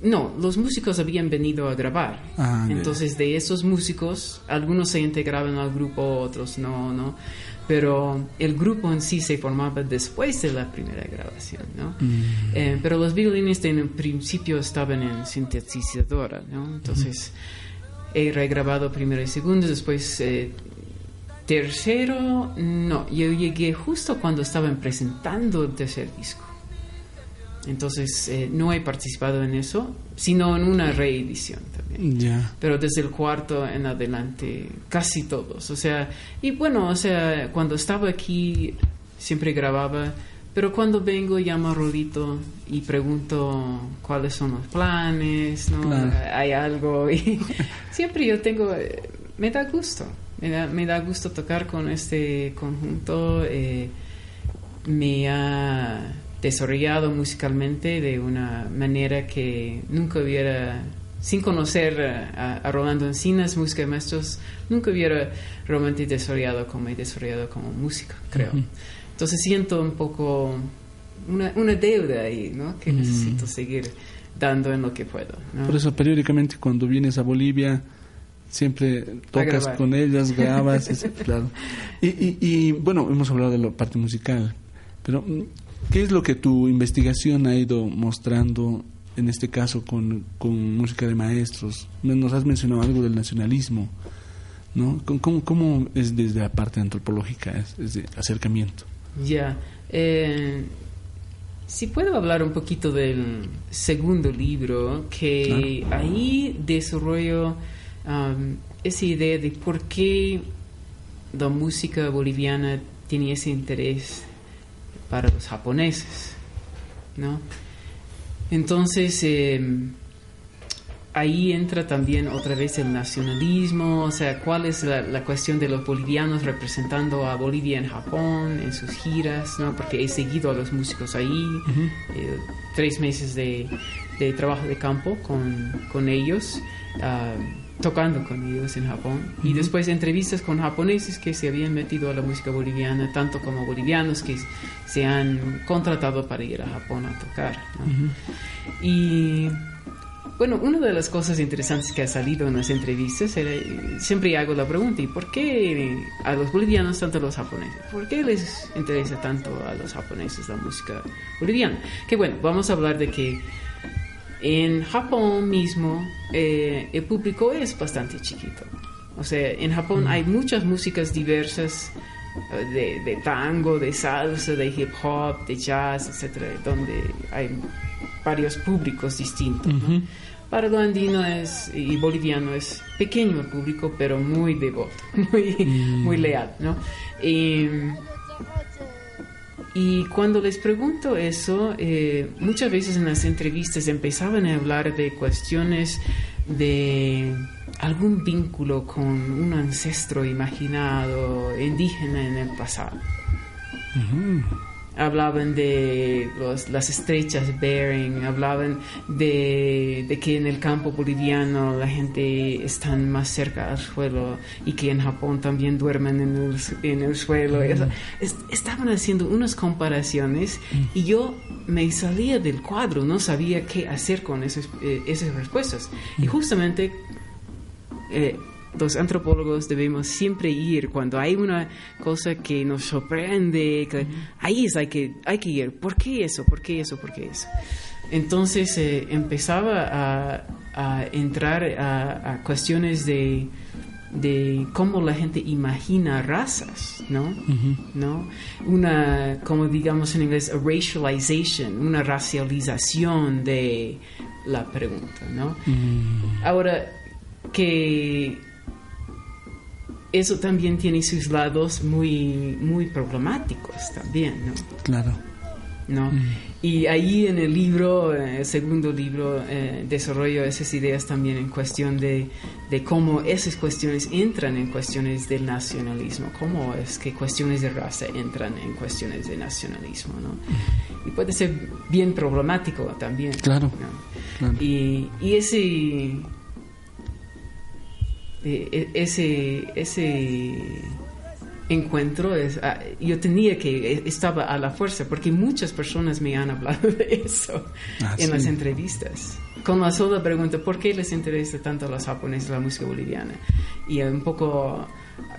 no, los músicos habían venido a grabar. Ah. Entonces, de esos músicos, algunos se integraban al grupo, otros no, ¿no? Pero el grupo en sí se formaba después de la primera grabación, ¿no? Mm. Eh, pero los violines en principio estaban en sintetizadora, ¿no? Entonces, he regrabado primero y segundo, después eh, tercero, no, yo llegué justo cuando estaban presentando el tercer disco. Entonces, eh, no he participado en eso, sino en una reedición también. Pero desde el cuarto en adelante, casi todos. O sea, y bueno, o sea, cuando estaba aquí, siempre grababa. Pero cuando vengo, llamo a Rolito y pregunto cuáles son los planes, ¿no? Claro. Hay algo. Y siempre yo tengo. eh, Me da gusto. Me da, me da gusto tocar con este conjunto. eh, me ha desarrollado musicalmente de una manera que nunca hubiera, sin conocer a, a Rolando Encinas, música de maestros, nunca hubiera realmente desarrollado como he desarrollado como música, creo. Entonces siento un poco una, una deuda ahí, ¿no? Que necesito seguir dando en lo que puedo. ¿no? Por eso periódicamente cuando vienes a Bolivia siempre tocas con ellas, grabas, es- claro. Y, y, y, bueno, hemos hablado de la parte musical, pero mm, ¿qué es lo que tu investigación ha ido mostrando en este caso con, con música de maestros? Nos has mencionado algo del nacionalismo, ¿no? ¿Cómo- ¿Cómo, es desde la parte antropológica, es, es de acercamiento? Ya. Eh, si puedo hablar un poquito del segundo libro, que ahí desarrollo um, esa idea de por qué la música boliviana tiene ese interés para los japoneses, ¿no? Entonces, eh, ahí entra también otra vez el nacionalismo, o sea, cuál es la, la cuestión de los bolivianos representando a Bolivia en Japón, en sus giras, ¿no? Porque he seguido a los músicos ahí, eh, tres meses de, de trabajo de campo con, con ellos, ah, tocando con ellos en Japón, y después entrevistas con japoneses que se habían metido a la música boliviana, tanto como bolivianos que se han contratado para ir a Japón a tocar, ¿no? Y bueno, una de las cosas interesantes que ha salido en las entrevistas era, siempre hago la pregunta, ¿y por qué a los bolivianos tanto a los japoneses? ¿Por qué les interesa tanto a los japoneses la música boliviana? Que bueno, vamos a hablar de que en Japón mismo eh, el público es bastante chiquito. O sea, en Japón hay muchas músicas diversas eh, de, de tango, de salsa, de hip hop, de jazz, etcétera, donde hay varios públicos distintos. ¿no? Para lo andino es, y boliviano es pequeño el público, pero muy devoto, muy, muy leal. ¿no? Y, y cuando les pregunto eso, eh, muchas veces en las entrevistas empezaban a hablar de cuestiones de algún vínculo con un ancestro imaginado indígena en el pasado. Hablaban de los- las estrechas Bering, hablaban de, de que en el campo boliviano la gente está más cerca al suelo y que en Japón también duermen en el, en el suelo. Es- estaban haciendo unas comparaciones y yo me salía del cuadro, no sabía qué hacer con esas, eh, esas respuestas. Y justamente eh, los antropólogos debemos siempre ir cuando hay una cosa que nos sorprende, que ahí es hay que, hay que ir. ¿Por qué eso? ¿Por qué eso? ¿Por qué eso? Entonces eh, empezaba a, a entrar a, a cuestiones de, de cómo la gente imagina razas, ¿no? ¿no? Una, como digamos en inglés, a racialization, una racialización de la pregunta, ¿no? Ahora, que eso también tiene sus lados muy, muy problemáticos también, ¿no? Claro. ¿no? Y ahí en el libro, eh, el segundo libro, eh, desarrollo esas ideas también en cuestión de, de, cómo esas cuestiones entran en cuestiones del nacionalismo, cómo es que cuestiones de raza entran en cuestiones de nacionalismo, ¿no? Y puede ser bien problemático también. Claro. claro. Y, y ese eh, ese, ese encuentro es, ah, yo tenía que, eh, estaba a la fuerza, porque muchas personas me han hablado de eso Ah, en sí. las entrevistas. Con la sola pregunta, ¿por qué les interesa tanto a los japoneses la música boliviana? Y un poco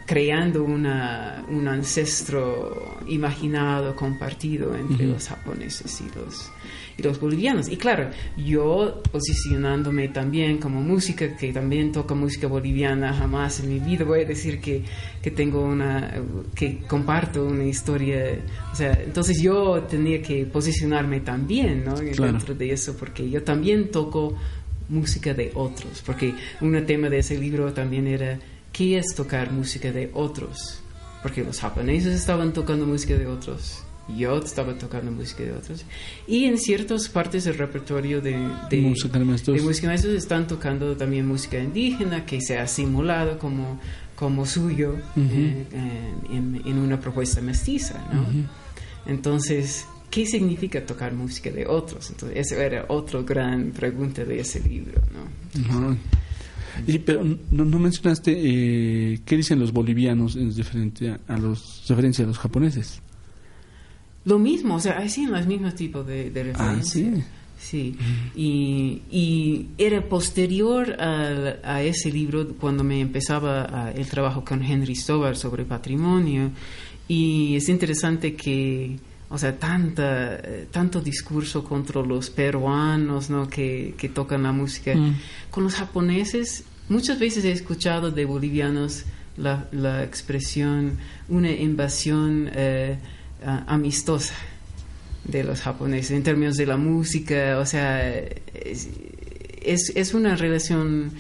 creando una, un ancestro imaginado, compartido entre los japoneses y los, y los bolivianos. Y claro, yo posicionándome también como música, que también toca música boliviana, jamás en mi vida voy a decir que, que tengo una, que comparto una historia, o sea, entonces yo tenía que posicionarme también, ¿no? Claro. Dentro de eso, porque yo también toco música de otros, porque un tema de ese libro también era, ¿qué es tocar música de otros? Porque los japoneses estaban tocando música de otros, yo estaba tocando música de otros, y en ciertas partes del repertorio de, de Música de música están tocando también música indígena que se ha simulado como, como suyo eh, eh, en, en una propuesta mestiza, ¿no? Entonces, ¿qué significa tocar música de otros? Entonces, esa era otra gran pregunta de ese libro, ¿no? Ajá. Y, pero no, no mencionaste eh, qué dicen los bolivianos en referente a, los referencia a los japoneses. Lo mismo, o sea, hacían los mismos tipos de, de Ah, referencias. sí. Sí, y, y era posterior a, a ese libro cuando me empezaba a- el trabajo con Henry Stobar sobre patrimonio y es interesante que, o sea, tanta, tanto discurso contra los peruanos, ¿no? Que, que tocan la música. Mm. Con los japoneses, muchas veces he escuchado de bolivianos la, la expresión una invasión eh, amistosa de los japoneses en términos de la música, o sea, es, es, una relación,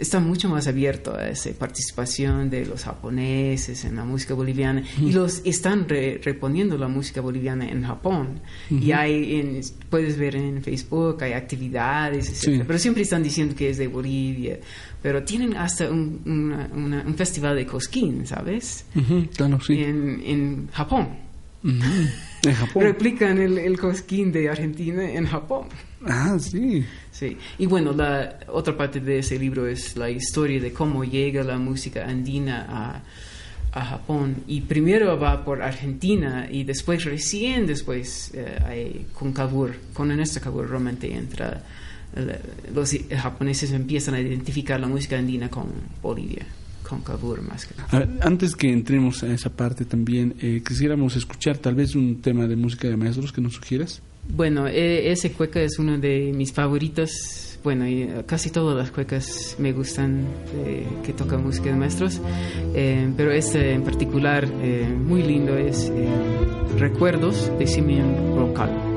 está mucho más abierto a esa participación de los japoneses en la música boliviana y los están re- reponiendo la música boliviana en Japón y hay, en, puedes ver en Facebook, hay actividades, etcétera, Sí. pero siempre están diciendo que es de Bolivia, pero tienen hasta un, una- una- un festival de cosquín, ¿sabes? Ujú, claro, sí. En, en Japón. Ujú. En Japón. Replican el, el cosquín de Argentina en Japón. Ah, sí. Sí. Y bueno, la otra parte de ese libro es la historia de cómo llega la música andina a, a Japón. Y primero va por Argentina y después, recién después, eh, hay con Kabur, con Ernesto Kabur realmente entra. eh, Los japoneses empiezan a identificar la música andina con Bolivia, con Kabur más que A ver, antes que entremos a esa parte también, eh, quisiéramos escuchar tal vez un tema de música de maestros que nos sugieras. Bueno, e- ese cueca es uno de mis favoritos. Bueno, casi todas las cuecas me gustan eh, que tocan música de maestros, Eh, pero este en particular eh, muy lindo es Recuerdos de Simeon Brocal.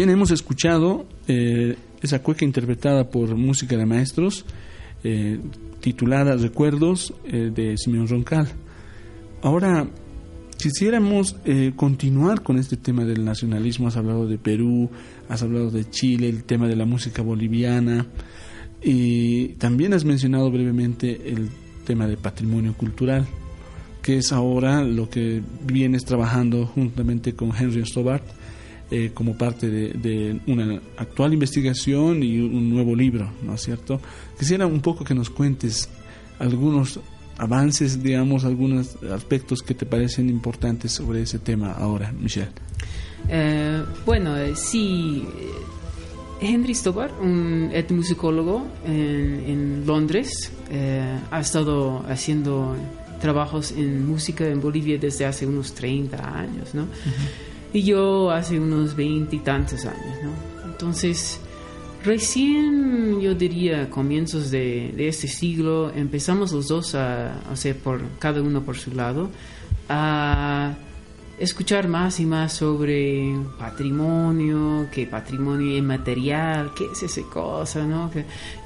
Bien, hemos escuchado eh, esa cueca interpretada por Música de Maestros, eh, titulada Recuerdos eh, de Simeón Roncal. Ahora, quisiéramos continuar con este tema del nacionalismo. Has hablado de Perú, has hablado de Chile, el tema de la música boliviana, y también has mencionado brevemente el tema de patrimonio cultural, que es ahora lo que vienes trabajando juntamente con Henry Stobart eh, como parte de, una actual investigación y un nuevo libro, ¿no es cierto? Quisiera un poco que nos cuentes algunos avances, digamos, algunos aspectos que te parecen importantes sobre ese tema ahora, Michelle. Eh, bueno, eh, sí, Henry Stobart, un etnomusicólogo en, en Londres, ha estado haciendo trabajos en música en Bolivia desde hace unos 30 años, ¿no? Y yo hace unos veinte y tantos años, ¿no? Entonces, recién, yo diría, comienzos de, de este siglo, empezamos los dos a, hacer por cada uno por su lado, a escuchar más y más sobre patrimonio, qué patrimonio inmaterial, qué es esa cosa, ¿no?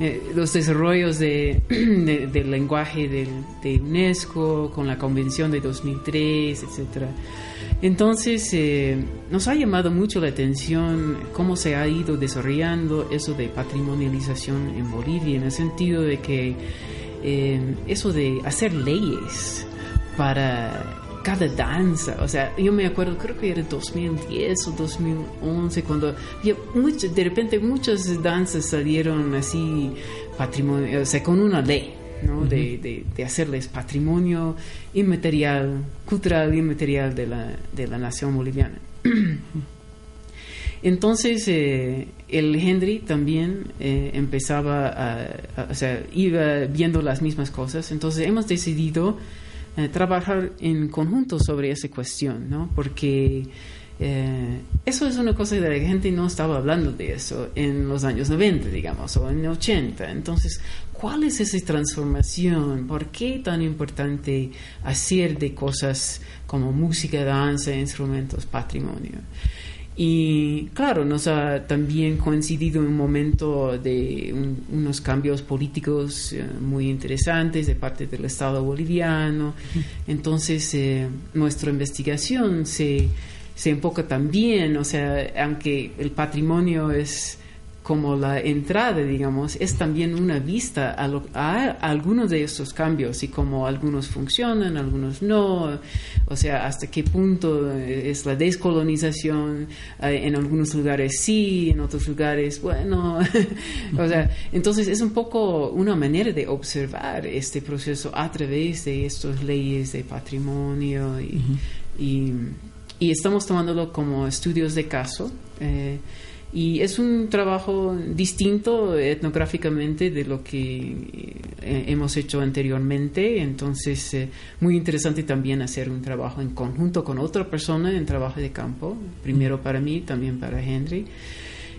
Eh, los desarrollos de, del lenguaje de UNESCO con la Convención de 2003, etcétera. Entonces, eh, nos ha llamado mucho la atención cómo se ha ido desarrollando eso de patrimonialización en Bolivia, en el sentido de que eh, eso de hacer leyes para cada danza, o sea, yo me acuerdo, creo que era 2010 o 2011, cuando de repente muchas danzas salieron así, patrimonio, o sea, con una ley de, hacerles patrimonio inmaterial, cultural inmaterial de la, de la nación boliviana. Entonces, eh, el Henry también eh, empezaba a, o sea, iba viendo las mismas cosas. Entonces, hemos decidido eh, trabajar en conjunto sobre esa cuestión, ¿no? Porque eh, eso es una cosa de la gente no estaba hablando de eso en los años 90, digamos, o en 80. Entonces, ¿cuál es esa transformación? ¿Por qué tan importante hacer de cosas como música, danza, instrumentos, patrimonio? Y claro, nos ha también coincidido en un momento de unos cambios políticos eh, muy interesantes de parte del Estado boliviano. Entonces, eh, nuestra investigación se se enfoca también, o sea, aunque el patrimonio es como la entrada, digamos, es también una vista a, algunos de estos cambios y cómo algunos funcionan, algunos no, o sea, hasta qué punto es la descolonización, eh, en algunos lugares sí, en otros lugares, bueno, o sea, entonces es un poco una manera de observar este proceso a través de estas leyes de patrimonio y y estamos tomándolo como estudios de caso. Eh, y es un trabajo distinto etnográficamente de lo que eh, hemos hecho anteriormente, entonces eh, muy interesante también hacer un trabajo en conjunto con otra persona en trabajo de campo, primero para mí, también para Henry.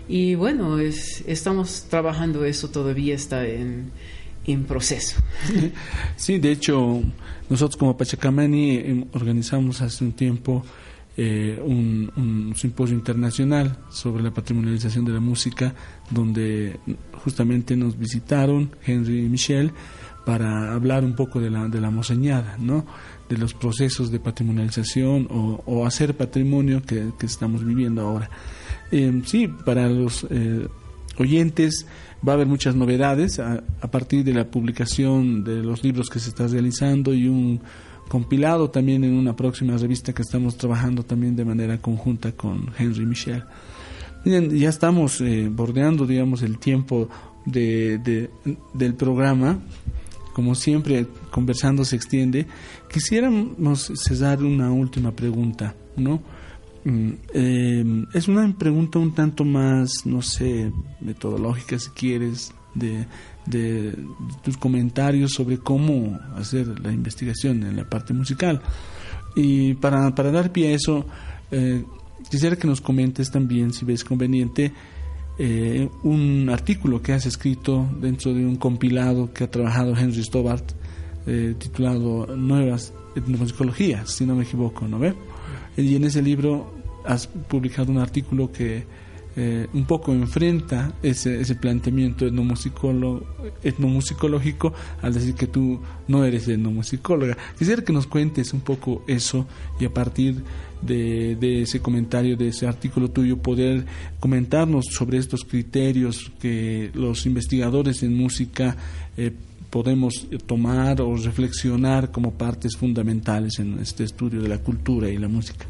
Y bueno, es, estamos trabajando eso, todavía está en, en proceso. Sí, de hecho, nosotros como Pachacamani em, organizamos hace un tiempo eh, un, simposio internacional sobre la patrimonialización de la música, donde justamente nos visitaron Henry y Michelle para hablar un poco de la, de la moseñada, ¿no? de los procesos de patrimonialización o, hacer patrimonio que, estamos viviendo ahora. Eh, sí, para los eh, oyentes va a haber muchas novedades a, a, partir de la publicación de los libros que se está realizando y un compilado también en una próxima revista que estamos trabajando también de manera conjunta con Henry Michel. ya estamos eh, bordeando, digamos, el tiempo de, del programa. Como siempre, conversando se extiende. Quisiéramos cesar una última pregunta, ¿no? Mm, eh, es una pregunta un tanto más, no sé, metodológica si quieres, de, de tus comentarios sobre cómo hacer la investigación en la parte musical. Y para, para dar pie a eso, eh, quisiera que nos comentes también, si ves conveniente, eh, un artículo que has escrito dentro de un compilado que ha trabajado Henry Stobart, eh, titulado Nuevas Etnomusicologías, si no me equivoco, ¿no ve? Y en ese libro has publicado un artículo que eh, un poco enfrenta ese, ese planteamiento etnomusicológico al decir que tú no eres etnomusicóloga. Quisiera que nos cuentes un poco eso y a partir de, de, ese comentario, de ese artículo tuyo, poder comentarnos sobre estos criterios que los investigadores en música eh, podemos tomar o reflexionar como partes fundamentales en este estudio de la cultura y la música.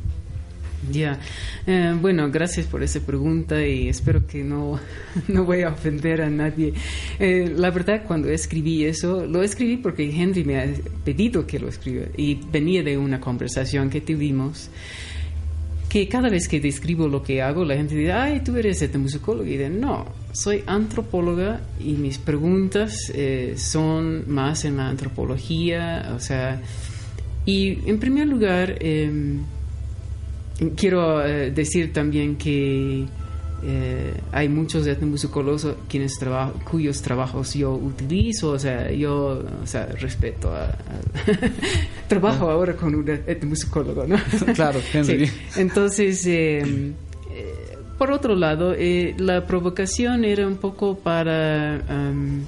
Ya, eh, bueno, gracias por esa pregunta y espero que no, no voy a ofender a nadie. Eh, la verdad, cuando escribí eso, lo escribí porque Henry me ha pedido que lo escriba y venía de una conversación que tuvimos que cada vez que describo lo que hago, la gente dice, ay, tú eres etnomusicóloga. Y digo, no, soy antropóloga y mis preguntas eh, son más en la antropología, o sea, y en primer lugar, eh, quiero eh, decir también que eh, hay muchos etnomusicólogos quienes trabajo, cuyos trabajos yo utilizo, o sea, yo o sea, respeto a, trabajo ahora con un etnomusicólogo, ¿no? claro, sí. Entonces, eh, por otro lado, la provocación era un poco para, um,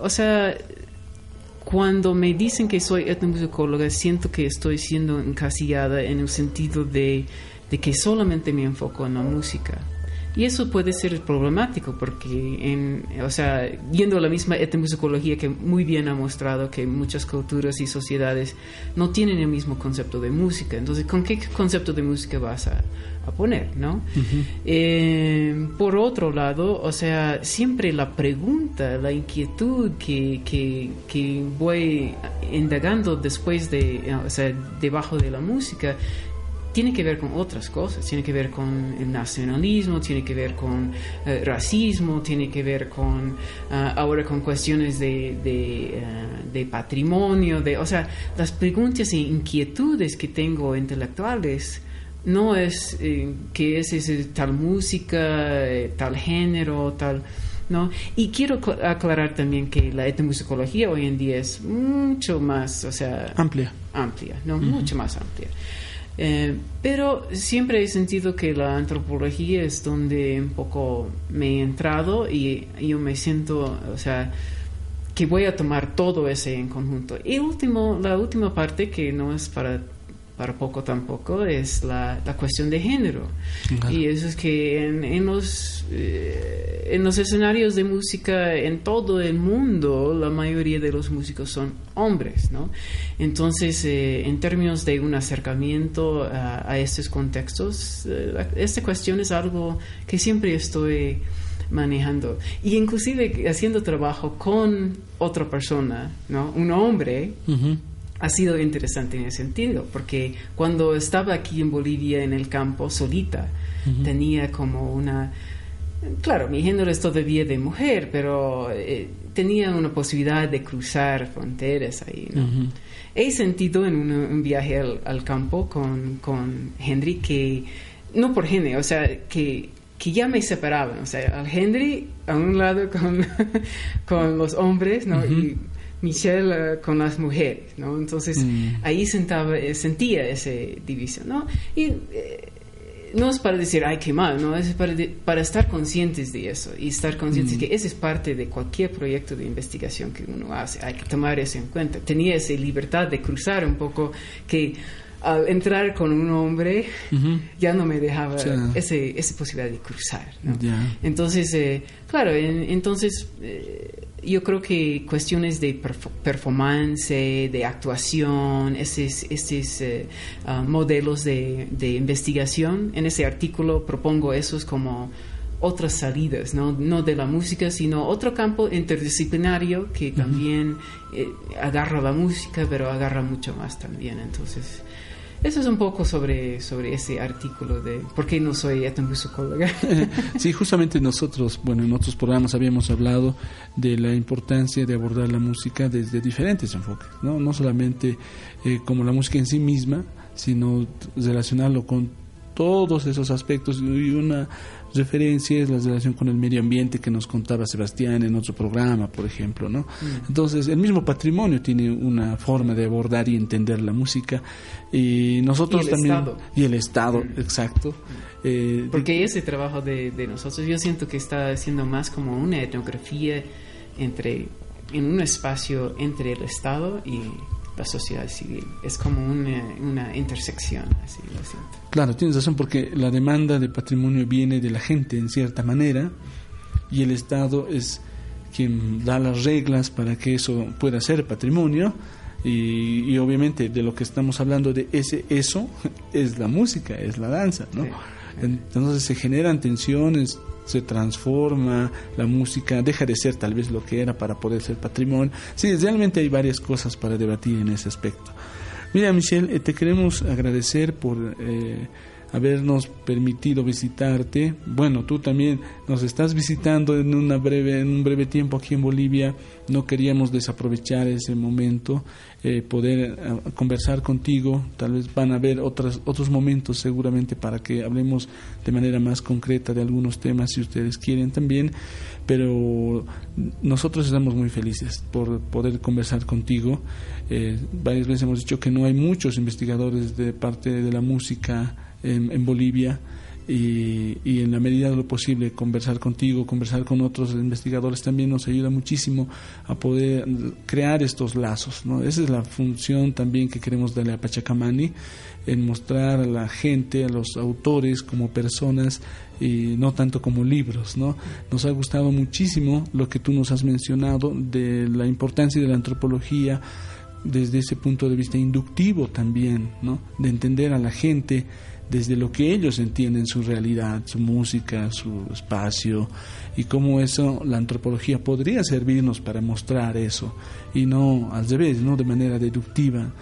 o sea, cuando me dicen que soy etnomusicóloga, siento que estoy siendo encasillada en el sentido de, de que solamente me enfoco en la música. Y eso puede ser problemático porque, en, o sea, yendo a la misma etnomusicología que muy bien ha mostrado que muchas culturas y sociedades no tienen el mismo concepto de música. Entonces, ¿con qué concepto de música vas a, a poner, no? eh, por otro lado, o sea, siempre la pregunta, la inquietud que, que, que voy indagando después de, o sea, debajo de la música, tiene que ver con otras cosas, tiene que ver con el nacionalismo, tiene que ver con eh, racismo, tiene que ver con uh, ahora con cuestiones de, de, uh, de, patrimonio, de, o sea, las preguntas e inquietudes que tengo intelectuales no es eh, que es, es, tal música, eh, tal género, tal... ¿no? Y quiero aclarar también que la etnomusicología hoy en día es mucho más, o sea... Amplia. Amplia, ¿no? Uh -huh. Mucho más amplia. Eh, pero siempre he sentido que la antropología es donde un poco me he entrado y yo me siento, o sea, que voy a tomar todo ese en conjunto. Y último, la última parte, que no es para para poco tampoco es la, la cuestión de género. Claro. Y eso es que en, en los, eh, en los escenarios de música en todo el mundo, la mayoría de los músicos son hombres, ¿no? Entonces, eh, en términos de un acercamiento a, a estos contextos, eh, esta cuestión es algo que siempre estoy manejando y inclusive haciendo trabajo con otra persona, ¿no? Un hombre. Uh -huh ha sido interesante en ese sentido, porque cuando estaba aquí en Bolivia en el campo solita, uh -huh. tenía como una... Claro, mi género es todavía de mujer, pero eh, tenía una posibilidad de cruzar fronteras ahí, ¿no? Uh -huh. He sentido en un, un viaje al, al, campo con, con Henry que, no por género, o sea, que que ya me separaban, o sea, al Henry a un lado con, con los hombres, ¿no? Uh -huh. y Michelle uh, con las mujeres, ¿no? Entonces mm. ahí sentaba, eh, sentía esa división, ¿no? Y eh, no es para decir, ay, qué mal, ¿no? Es para, de, para estar conscientes de eso y estar conscientes mm. que eso es parte de cualquier proyecto de investigación que uno hace. Hay que tomar eso en cuenta. Tenía esa libertad de cruzar un poco que al entrar con un hombre uh -huh. ya no me dejaba yeah. ese, esa posibilidad de cruzar. ¿no? Yeah. Entonces, eh, claro, en, entonces eh, yo creo que cuestiones de performance, de actuación, esos, esos eh, uh, modelos de, de, investigación, en ese artículo propongo esos como otras salidas, ¿no? no de la música, sino otro campo interdisciplinario que también uh -huh. agarra la música, pero agarra mucho más también. Entonces, eso es un poco sobre, sobre ese artículo de por qué no soy etnomusicóloga. sí, justamente nosotros, bueno, en otros programas habíamos hablado de la importancia de abordar la música desde diferentes enfoques, no, no solamente eh, como la música en sí misma, sino relacionarlo con todos esos aspectos y una referencia es la relación con el medio ambiente que nos contaba Sebastián en otro programa, por ejemplo, ¿no? Mm. Entonces, el mismo patrimonio tiene una forma de abordar y entender la música y nosotros y el también Estado. y el Estado, Mm. exacto. Eh, Porque ese trabajo de, de nosotros, yo siento que está haciendo más como una etnografía entre, en un espacio entre el Estado y la sociedad civil. Es como una, una intersección, así lo siento. Claro, tienes razón, porque la demanda de patrimonio viene de la gente en cierta manera y el Estado es quien da las reglas para que eso pueda ser patrimonio y, y obviamente de lo que estamos hablando de ese eso es la música, es la danza, ¿no? Sí. Entonces se generan tensiones, se transforma la música, deja de ser tal vez lo que era para poder ser patrimonio. Sí, realmente hay varias cosas para debatir en ese aspecto. Mira, Michelle, eh, te queremos agradecer por eh, habernos permitido visitarte. Bueno, tú también nos estás visitando en una breve en un breve tiempo aquí en Bolivia. No queríamos desaprovechar ese momento, eh, poder eh, conversar contigo. Tal vez van a haber otras otros momentos seguramente para que hablemos de manera más concreta de algunos temas si ustedes quieren también. Pero nosotros estamos muy felices por poder conversar contigo. Eh, varias veces hemos dicho que no hay muchos investigadores de parte de la música en, Bolivia y, y en la medida de lo posible conversar contigo, conversar con otros investigadores también nos ayuda muchísimo a poder crear estos lazos. ¿no? Esa es la función también que queremos darle a Pachacamani, en mostrar a la gente, a los autores como personas y no tanto como libros. ¿no? Nos ha gustado muchísimo lo que tú nos has mencionado de la importancia de la antropología desde ese punto de vista inductivo también, ¿no? de entender a la gente desde lo que ellos entienden su realidad, su música, su espacio y cómo eso, la antropología podría servirnos para mostrar eso y no al revés, no de manera deductiva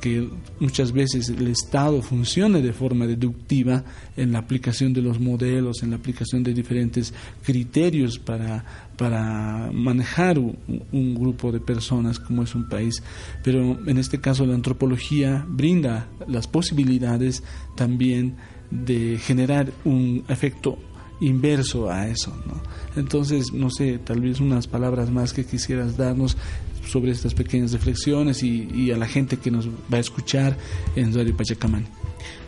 que muchas veces el Estado funcione de forma deductiva en la aplicación de los modelos, en la aplicación de diferentes criterios para, para manejar un, un grupo de personas como es un país. Pero en este caso la antropología brinda las posibilidades también de generar un efecto inverso a eso, ¿no? Entonces, no sé, tal vez unas palabras más que quisieras darnos sobre estas pequeñas reflexiones y, y a la gente que nos va a escuchar en Radio Pachacamán.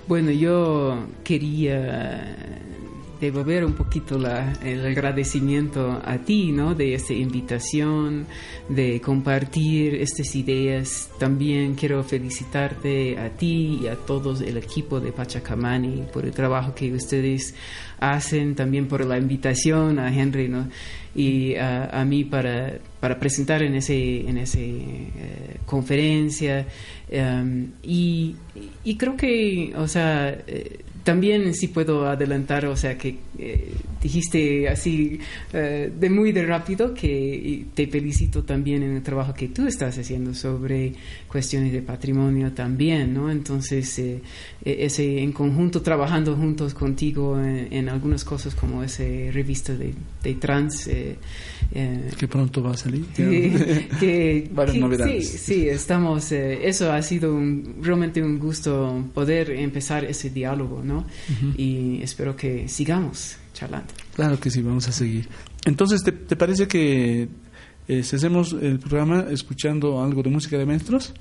Bueno, yo quería devolver un poquito la, el agradecimiento a ti, ¿no? De esta invitación, de compartir estas ideas. También quiero felicitarte a ti y a todo el equipo de Pachacamani por el trabajo que ustedes hacen, también por la invitación a Henry, ¿no? Y a, mí para, para presentar en ese, en ese eh, conferencia. Um, y, y creo que, o sea, eh, también sí puedo adelantar, o sea, que eh, dijiste así eh, de muy de rápido que te felicito también en el trabajo que tú estás haciendo sobre cuestiones de patrimonio también, ¿no? Entonces, eh, ese en conjunto, trabajando juntos contigo en, en algunas cosas como esa revista de, de trans. eh, que pronto va a salir. que, que, Varias que- novedades. Sí, sí, estamos. eso ha sido un- realmente un gusto poder empezar ese diálogo, ¿no? Y espero que sigamos charlando. Claro que sí, vamos a seguir. Entonces, ¿te, te parece que eh, cesemos el programa escuchando algo de música de maestros?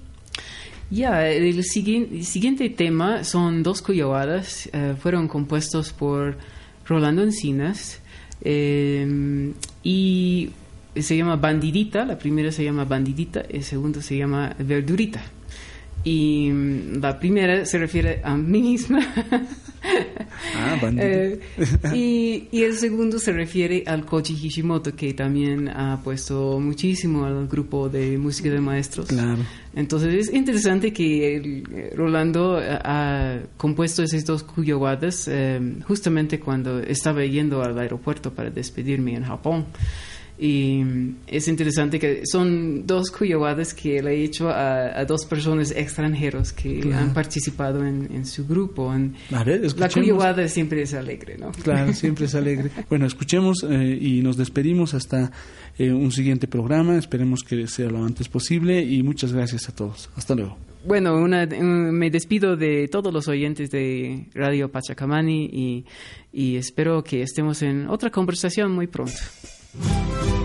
Ya, el siguiente, siguiente tema son dos cuyabadas, eh, fueron compuestos por Rolando Encinas eh, y se llama Bandidita, la primera se llama Bandidita, el segundo se llama Verdurita. Y mm, la primera se refiere a mí misma. Ah. Eh, y, y el segundo se refiere al Koji Hishimoto, que también ha puesto muchísimo al grupo de música de maestros. Claro. Entonces es interesante que el, eh, Rolando eh, ha compuesto esos dos cuyowadas eh, justamente cuando estaba yendo al aeropuerto para despedirme en Japón. Y es interesante que son dos cuyowadas que le he hecho a, a dos personas extranjeros que Claro. han participado en, en su grupo. En- ver, la cuyowada siempre es alegre, ¿no? Claro, siempre es alegre. Bueno, escuchemos eh, y nos despedimos hasta eh, un siguiente programa. Esperemos que sea lo antes posible y muchas gracias a todos. Hasta luego. bueno, una, me despido de todos los oyentes de Radio Pachacamani y, y espero que estemos en otra conversación muy pronto. Bye.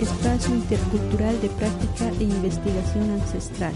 Espacio intercultural de práctica e investigación ancestral.